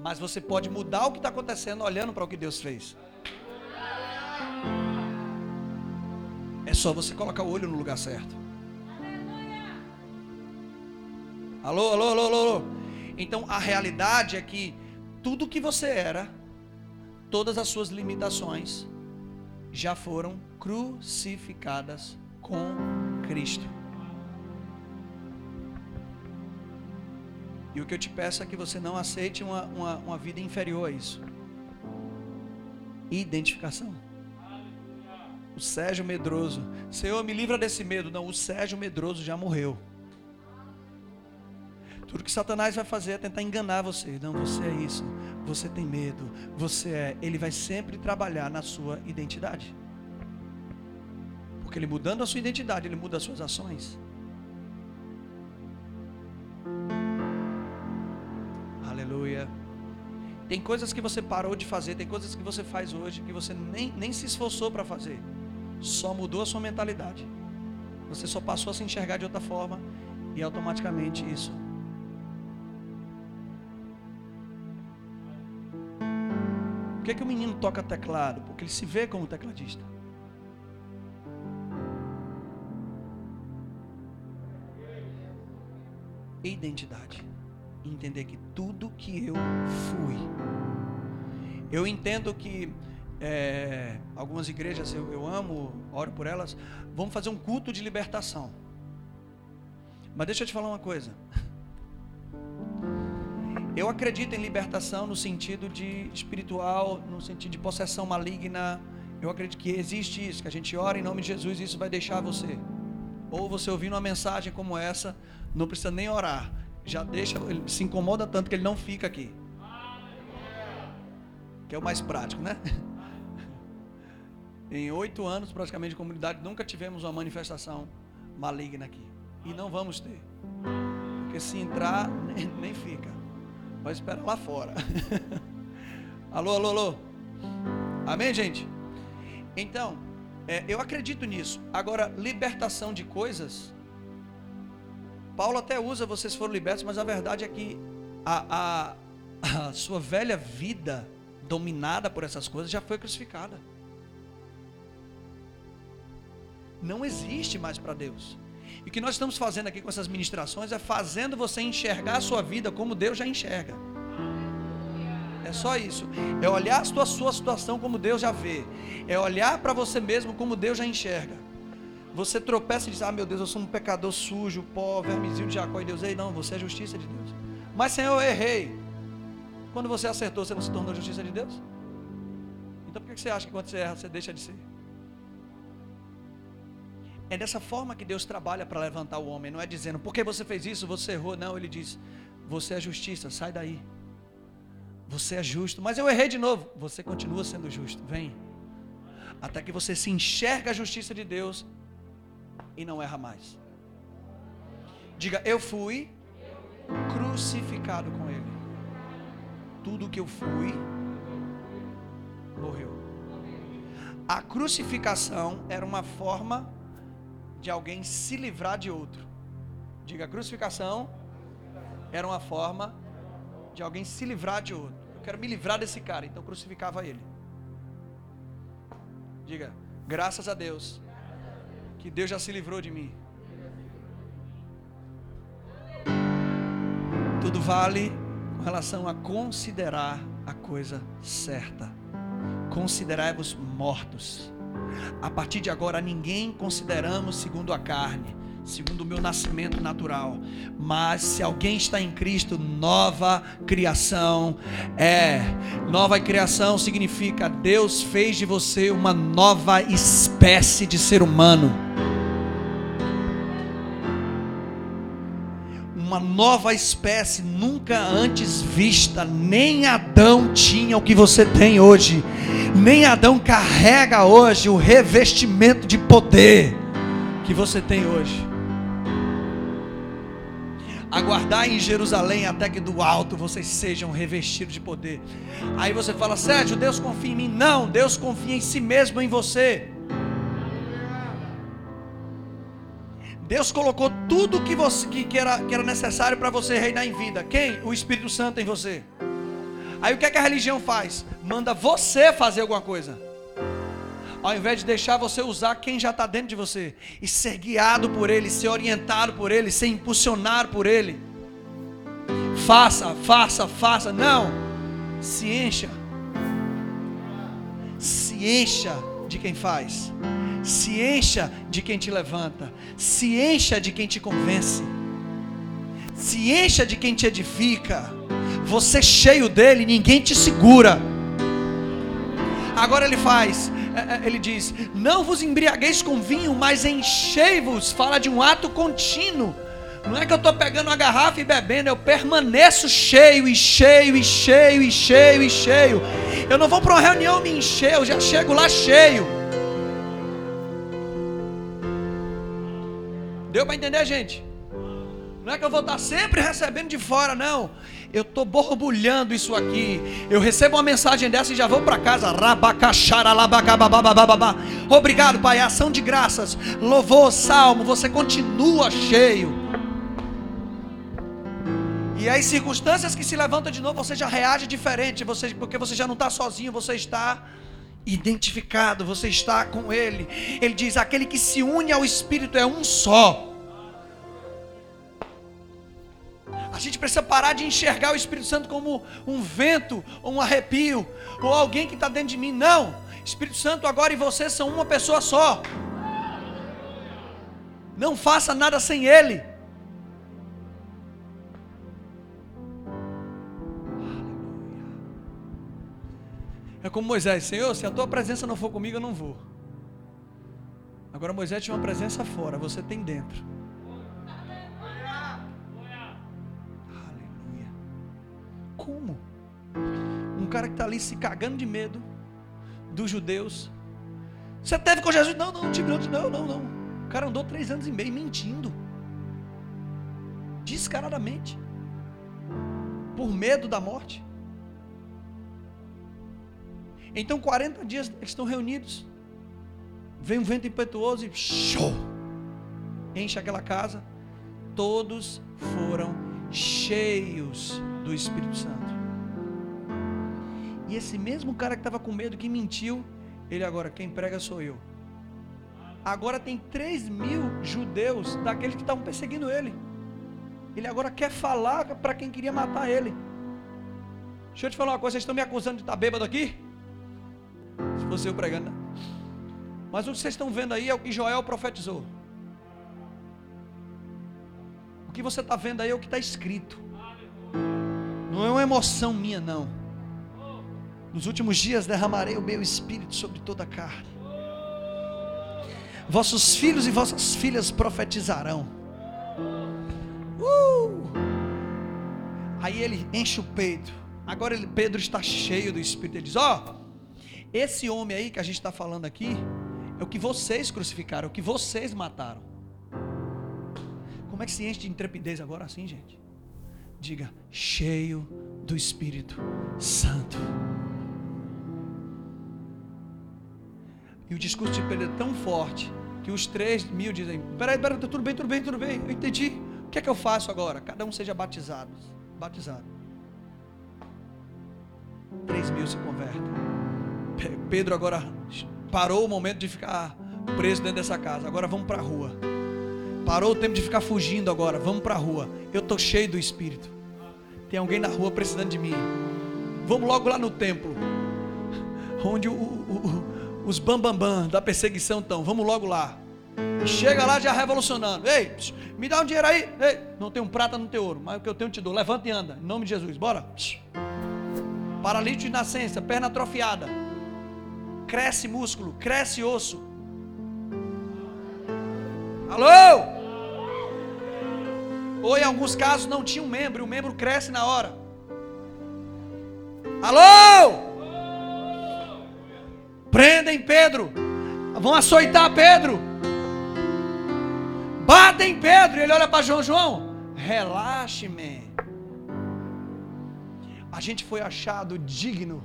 Mas você pode mudar o que está acontecendo olhando para o que Deus fez. É só você colocar o olho no lugar certo. Alô, alô, alô, alô, alô. Então a realidade é que tudo que você era, todas as suas limitações, já foram crucificadas com Cristo. E o que eu te peço é que você não aceite uma, uma, uma vida inferior a isso. Identificação. O Sérgio Medroso. Senhor, me livra desse medo. Não, o Sérgio Medroso já morreu. Tudo que Satanás vai fazer é tentar enganar você. Não, você é isso. Você tem medo. Você é. Ele vai sempre trabalhar na sua identidade. Porque ele mudando a sua identidade, ele muda as suas ações. Aleluia. Tem coisas que você parou de fazer, tem coisas que você faz hoje que você nem, nem se esforçou para fazer só mudou a sua mentalidade. Você só passou a se enxergar de outra forma e automaticamente isso. Por que, que o menino toca teclado? Porque ele se vê como tecladista. Identidade. Entender que tudo que eu fui. Eu entendo que é, algumas igrejas eu, eu amo, oro por elas, vamos fazer um culto de libertação. Mas deixa eu te falar uma coisa. Eu acredito em libertação no sentido de espiritual, no sentido de possessão maligna. Eu acredito que existe isso, que a gente ora em nome de Jesus e isso vai deixar você. Ou você ouvindo uma mensagem como essa, não precisa nem orar. Já deixa, ele se incomoda tanto que ele não fica aqui. Que é o mais prático, né? [laughs] Em oito anos, praticamente, de comunidade, nunca tivemos uma manifestação maligna aqui. E não vamos ter. Porque se entrar, nem, [laughs] nem fica. Vai esperar lá fora. [laughs] alô, alô, alô. Amém, gente? Então, é, eu acredito nisso. Agora, libertação de coisas. Paulo até usa vocês foram libertos, mas a verdade é que a, a, [laughs] a sua velha vida dominada por essas coisas já foi crucificada. Não existe mais para Deus. E o que nós estamos fazendo aqui com essas ministrações é fazendo você enxergar a sua vida como Deus já enxerga. É só isso. É olhar a sua, sua situação como Deus já vê. É olhar para você mesmo como Deus já enxerga. Você tropeça e diz: Ah, meu Deus, eu sou um pecador sujo, pó, vermezinho de Jacó. E Deus, ei, não, você é justiça de Deus. Mas, Senhor, eu errei. Quando você acertou, você não se tornou justiça de Deus? Então por que você acha que quando você erra, você deixa de ser? É dessa forma que Deus trabalha para levantar o homem. Não é dizendo, porque você fez isso, você errou. Não, Ele diz, você é justiça, sai daí. Você é justo, mas eu errei de novo. Você continua sendo justo. Vem. Até que você se enxerga a justiça de Deus e não erra mais. Diga, eu fui crucificado com Ele. Tudo que eu fui morreu. A crucificação era uma forma de alguém se livrar de outro. Diga, crucificação era uma forma de alguém se livrar de outro. Eu quero me livrar desse cara, então crucificava ele. Diga, graças a Deus, que Deus já se livrou de mim. Tudo vale com relação a considerar a coisa certa. Considerai-vos mortos. A partir de agora, ninguém consideramos segundo a carne segundo o meu nascimento natural. Mas se alguém está em Cristo, nova criação é. Nova criação significa Deus fez de você uma nova espécie de ser humano. Uma nova espécie nunca antes vista. Nem Adão tinha o que você tem hoje. Nem Adão carrega hoje o revestimento de poder que você tem hoje aguardar em Jerusalém até que do alto vocês sejam revestidos de poder. Aí você fala, Sérgio, Deus confia em mim. Não, Deus confia em si mesmo em você. Deus colocou tudo que, você, que, que era, que era necessário para você reinar em vida. Quem? O Espírito Santo em você. Aí o que, é que a religião faz? Manda você fazer alguma coisa ao invés de deixar você usar quem já está dentro de você e ser guiado por Ele, ser orientado por Ele, ser impulsionado por Ele. Faça, faça, faça. Não, se encha. Se encha de quem faz. Se encha de quem te levanta. Se encha de quem te convence. Se encha de quem te edifica. Você cheio dele, ninguém te segura. Agora ele faz, é, é, ele diz: Não vos embriagueis com vinho, mas enchei-vos. Fala de um ato contínuo. Não é que eu estou pegando uma garrafa e bebendo, eu permaneço cheio e cheio e cheio e cheio e cheio. Eu não vou para uma reunião me encher, eu já chego lá cheio. Deu para entender, gente? Não é que eu vou estar sempre recebendo de fora, não. Eu estou borbulhando isso aqui. Eu recebo uma mensagem dessa e já vou para casa. Obrigado, Pai. É ação de graças. Louvor, salmo. Você continua cheio. E aí, circunstâncias que se levantam de novo, você já reage diferente. Você, porque você já não está sozinho, você está identificado, você está com Ele. Ele diz: aquele que se une ao Espírito é um só. A gente precisa parar de enxergar o Espírito Santo como um vento, ou um arrepio, ou alguém que está dentro de mim. Não. Espírito Santo agora e você são uma pessoa só. Não faça nada sem Ele. É como Moisés, Senhor, se a tua presença não for comigo, eu não vou. Agora Moisés tinha uma presença fora, você tem dentro. Como? Um cara que está ali se cagando de medo dos judeus. Você teve com Jesus? Não, não, não tive não, não, não. O cara andou três anos e meio mentindo. Descaradamente. Por medo da morte. Então, 40 dias eles estão reunidos. Vem um vento impetuoso e show! Enche aquela casa. Todos foram cheios do Espírito Santo. E esse mesmo cara que estava com medo, que mentiu, ele agora, quem prega sou eu. Agora tem 3 mil judeus daqueles que estavam perseguindo ele. Ele agora quer falar para quem queria matar ele. Deixa eu te falar uma coisa, vocês estão me acusando de estar bêbado aqui? Se fosse eu pregando. Né? Mas o que vocês estão vendo aí é o que Joel profetizou. O que você está vendo aí é o que está escrito. Não é uma emoção minha, não. Nos últimos dias derramarei o meu espírito sobre toda a carne. Vossos filhos e vossas filhas profetizarão. Uh! Aí ele enche o peito. Agora ele, Pedro está cheio do Espírito. Ele diz: Ó, oh, esse homem aí que a gente está falando aqui, é o que vocês crucificaram, é o que vocês mataram. Como é que se enche de intrepidez agora assim, gente? Diga, cheio do Espírito Santo. E o discurso de Pedro é tão forte que os três mil dizem: Peraí, peraí, tudo bem, tudo bem, tudo bem, eu entendi. O que é que eu faço agora? Cada um seja batizado. Batizado. Três mil se convertem. Pedro agora Parou o momento de ficar preso dentro dessa casa. Agora vamos para a rua. Parou o tempo de ficar fugindo agora. Vamos para a rua. Eu estou cheio do Espírito. Tem alguém na rua precisando de mim. Vamos logo lá no templo. Onde o, o, o, os bambambam bam, bam da perseguição estão. Vamos logo lá. Chega lá já revolucionando. Ei, me dá um dinheiro aí. Ei, não um prata, não tem ouro. Mas o que eu tenho te dou. Levanta e anda. Em nome de Jesus. Bora. Paralítico de nascença, perna atrofiada cresce músculo, cresce osso. Alô? Ou em alguns casos não tinha um membro, e o membro cresce na hora. Alô? Prendem Pedro. Vão açoitar Pedro. Batem Pedro. Ele olha para João, João, relaxe-me. A gente foi achado digno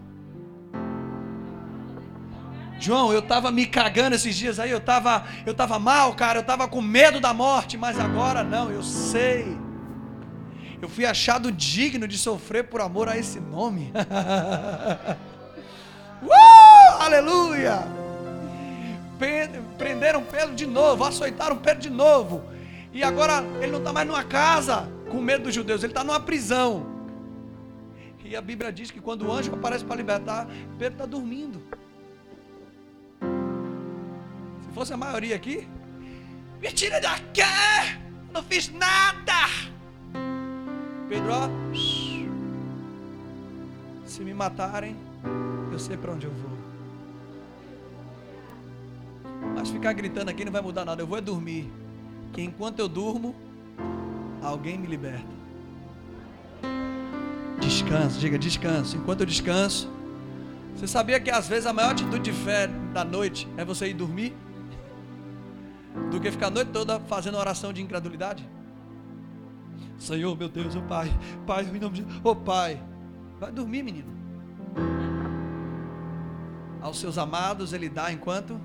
João, eu estava me cagando esses dias aí, eu estava eu tava mal, cara, eu estava com medo da morte, mas agora não, eu sei. Eu fui achado digno de sofrer por amor a esse nome. [laughs] uh, aleluia! Prenderam Pedro de novo, açoitaram Pedro de novo. E agora ele não está mais numa casa com medo dos judeus, ele está numa prisão. E a Bíblia diz que quando o anjo aparece para libertar, Pedro está dormindo fosse a maioria aqui, me tira daqui! Não fiz nada! Pedro, se me matarem, eu sei para onde eu vou. Mas ficar gritando aqui não vai mudar nada. Eu vou é dormir. Que enquanto eu durmo, alguém me liberta. Descanso, diga descanso. Enquanto eu descanso, você sabia que às vezes a maior atitude de fé da noite é você ir dormir? Do que ficar a noite toda fazendo oração de incredulidade. Senhor, meu Deus, ô oh Pai, Pai, em nome de oh Pai, vai dormir, menino. Aos seus amados ele dá enquanto.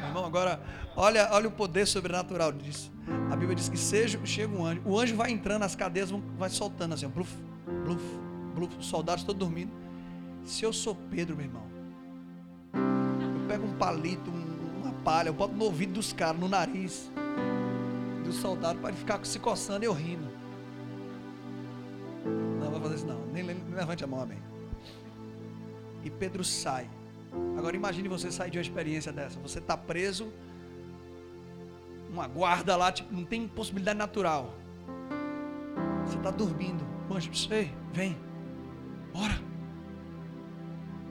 Meu irmão, agora, olha, olha o poder sobrenatural disso. A Bíblia diz que seja, chega um anjo, o anjo vai entrando, as cadeias vai soltando assim, bluf, bluf, bluf, os soldados todos dormindo. Se eu sou Pedro, meu irmão, eu pego um palito, um palha, eu boto no ouvido dos caras, no nariz dos soldados, para ele ficar se coçando e eu rindo. Não vou fazer isso não. Nem, nem levante a mão, amém. E Pedro sai. Agora imagine você sair de uma experiência dessa. Você está preso, uma guarda lá, tipo, não tem possibilidade natural. Você está dormindo. O anjo diz, ei, vem, bora.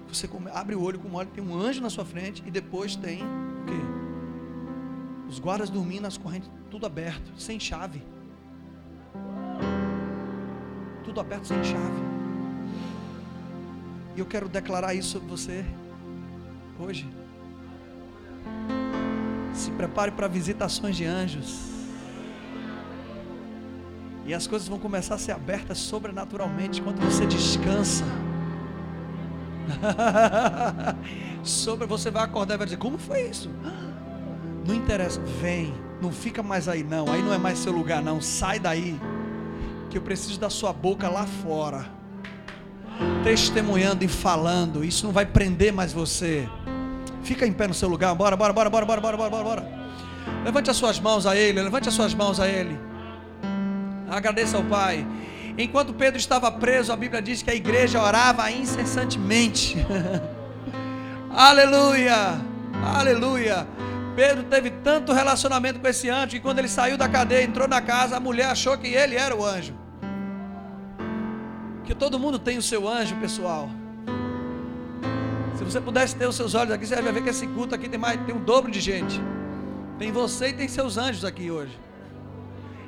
Você abre o olho com o olho, tem um anjo na sua frente e depois tem Quê? Os guardas dormindo, as correntes tudo aberto, sem chave. Tudo aberto sem chave. E eu quero declarar isso sobre você hoje. Se prepare para visitações de anjos. E as coisas vão começar a ser abertas sobrenaturalmente quando você descansa. [laughs] Sobre você vai acordar e vai dizer: Como foi isso? [gasps] Não interessa, vem, não fica mais aí não. Aí não é mais seu lugar não. Sai daí. Que eu preciso da sua boca lá fora. Testemunhando e falando. Isso não vai prender mais você. Fica em pé no seu lugar. Bora, bora, bora, bora, bora, bora, bora, bora. Levante as suas mãos a ele, levante as suas mãos a ele. Agradeça ao Pai. Enquanto Pedro estava preso, a Bíblia diz que a igreja orava incessantemente. [laughs] aleluia! Aleluia! Pedro teve tanto relacionamento com esse anjo que quando ele saiu da cadeia, entrou na casa, a mulher achou que ele era o anjo. Que todo mundo tem o seu anjo, pessoal. Se você pudesse ter os seus olhos aqui, você vai ver que esse culto aqui tem mais, tem um dobro de gente. Tem você e tem seus anjos aqui hoje.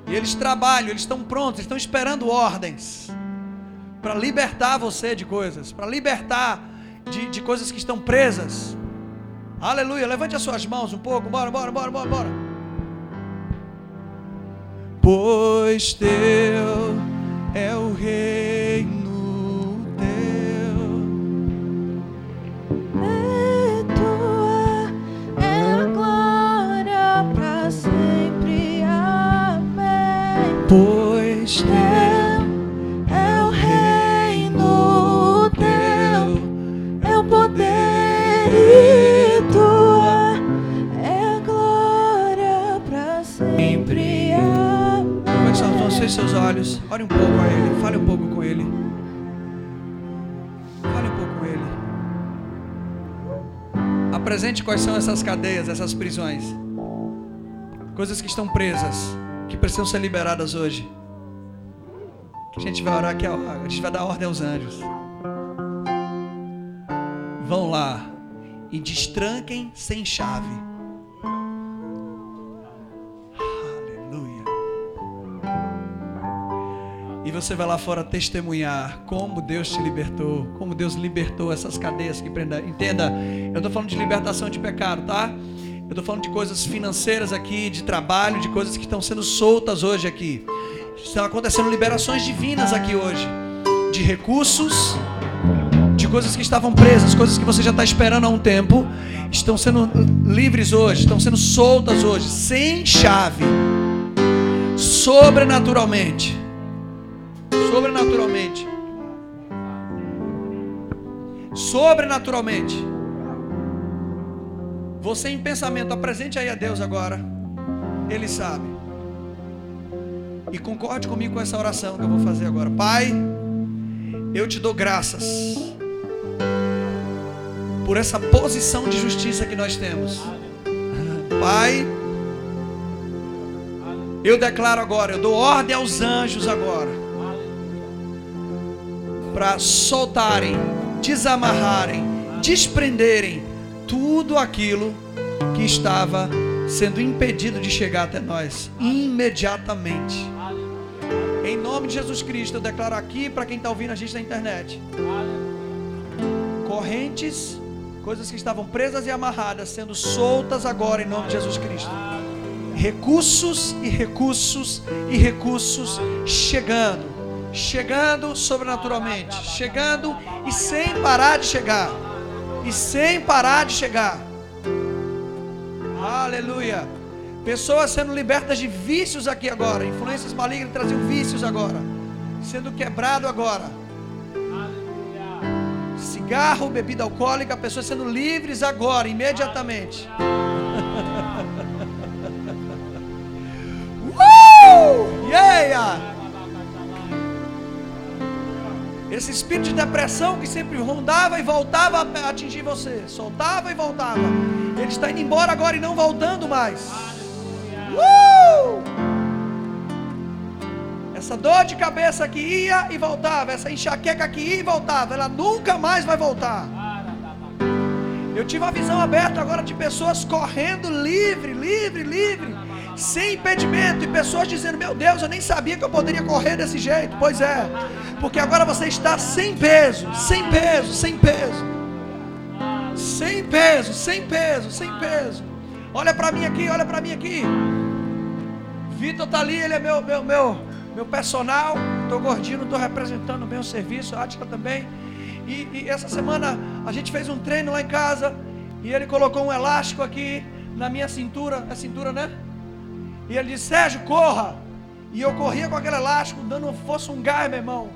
E eles trabalham, eles estão prontos, estão esperando ordens para libertar você de coisas, para libertar de, de coisas que estão presas. Aleluia, levante as suas mãos um pouco, bora, bora, bora, bora, bora. Pois teu é o reino seus olhos, ore um pouco a Ele, fale um pouco com Ele. Fale um pouco com Ele. Apresente quais são essas cadeias, essas prisões. Coisas que estão presas que precisam ser liberadas hoje. A gente vai orar aqui, a gente vai dar ordem aos anjos. Vão lá e destranquem sem chave. Aleluia. E você vai lá fora testemunhar como Deus te libertou, como Deus libertou essas cadeias que prendem. Entenda, eu estou falando de libertação de pecado, tá? Eu estou falando de coisas financeiras aqui, de trabalho, de coisas que estão sendo soltas hoje aqui. Estão acontecendo liberações divinas aqui hoje, de recursos, de coisas que estavam presas, coisas que você já está esperando há um tempo, estão sendo livres hoje, estão sendo soltas hoje, sem chave, sobrenaturalmente. Sobrenaturalmente. Sobrenaturalmente. Você em pensamento, apresente aí a Deus agora. Ele sabe. E concorde comigo com essa oração que eu vou fazer agora. Pai, eu te dou graças por essa posição de justiça que nós temos. Pai, eu declaro agora, eu dou ordem aos anjos agora, para soltarem, desamarrarem, desprenderem tudo aquilo que estava sendo impedido de chegar até nós imediatamente. Em nome de Jesus Cristo, eu declaro aqui para quem está ouvindo a gente na internet: correntes, coisas que estavam presas e amarradas, sendo soltas agora em nome de Jesus Cristo. Recursos e recursos e recursos chegando, chegando sobrenaturalmente, chegando e sem parar de chegar e sem parar de chegar. Aleluia. Pessoas sendo libertas de vícios aqui agora. Influências malignas traziam vícios agora. Sendo quebrado agora. Cigarro, bebida alcoólica, pessoas sendo livres agora, imediatamente. [laughs] uh! Yeah! Esse espírito de depressão que sempre rondava e voltava a atingir você, soltava e voltava. Ele está indo embora agora e não voltando mais. Essa dor de cabeça que ia e voltava, essa enxaqueca que ia e voltava, ela nunca mais vai voltar. Eu tive uma visão aberta agora de pessoas correndo livre, livre, livre, sem impedimento, e pessoas dizendo: Meu Deus, eu nem sabia que eu poderia correr desse jeito. Pois é, porque agora você está sem peso, sem peso, sem peso, sem peso, sem peso, sem peso. Olha para mim aqui, olha para mim aqui. Vitor tá ali, ele é meu, meu, meu, meu personal. Tô gordinho, tô representando bem o serviço. A Atica também. E, e, essa semana a gente fez um treino lá em casa e ele colocou um elástico aqui na minha cintura, é cintura, né? E ele disse: Sérgio, corra! E eu corria com aquele elástico, dando fosse um gás, meu irmão.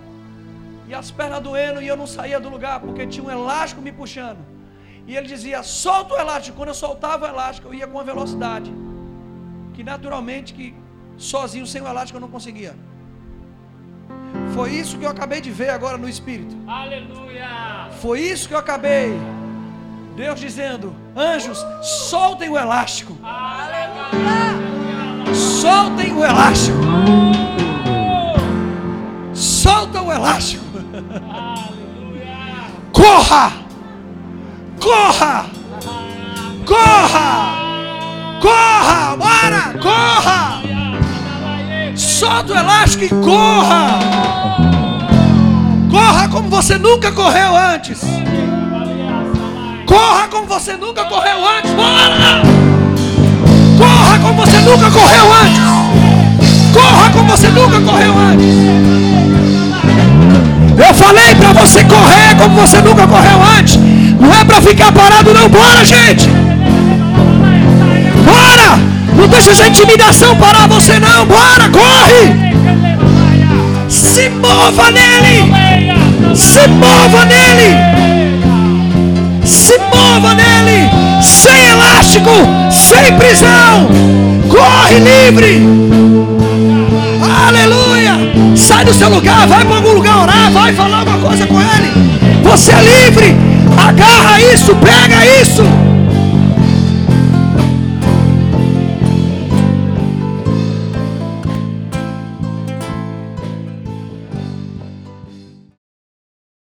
E as pernas doendo e eu não saía do lugar porque tinha um elástico me puxando. E ele dizia: solta o elástico. Quando eu soltava o elástico, eu ia com uma velocidade que naturalmente que sozinho sem o elástico eu não conseguia. Foi isso que eu acabei de ver agora no Espírito. Aleluia! Foi isso que eu acabei. Deus dizendo: Anjos, soltem o elástico. Aleluia! Soltem o elástico. Solta o elástico. Aleluia! Corra! Corra! Corra! Corra! Bora! Corra! Solta o elástico e corra! Corra como você nunca correu antes. Corra como você nunca correu antes. Bora! Corra como você nunca correu antes. Corra como você nunca correu antes. Eu falei para você correr como você nunca correu antes. Não é para ficar parado não. Bora, gente. Não deixa essa intimidação parar você não. Bora, corre! Se mova nele! Se mova nele! Se mova nele! Sem elástico, sem prisão! Corre livre! Aleluia! Sai do seu lugar, vai para algum lugar orar, vai falar alguma coisa com ele. Você é livre! Agarra isso, pega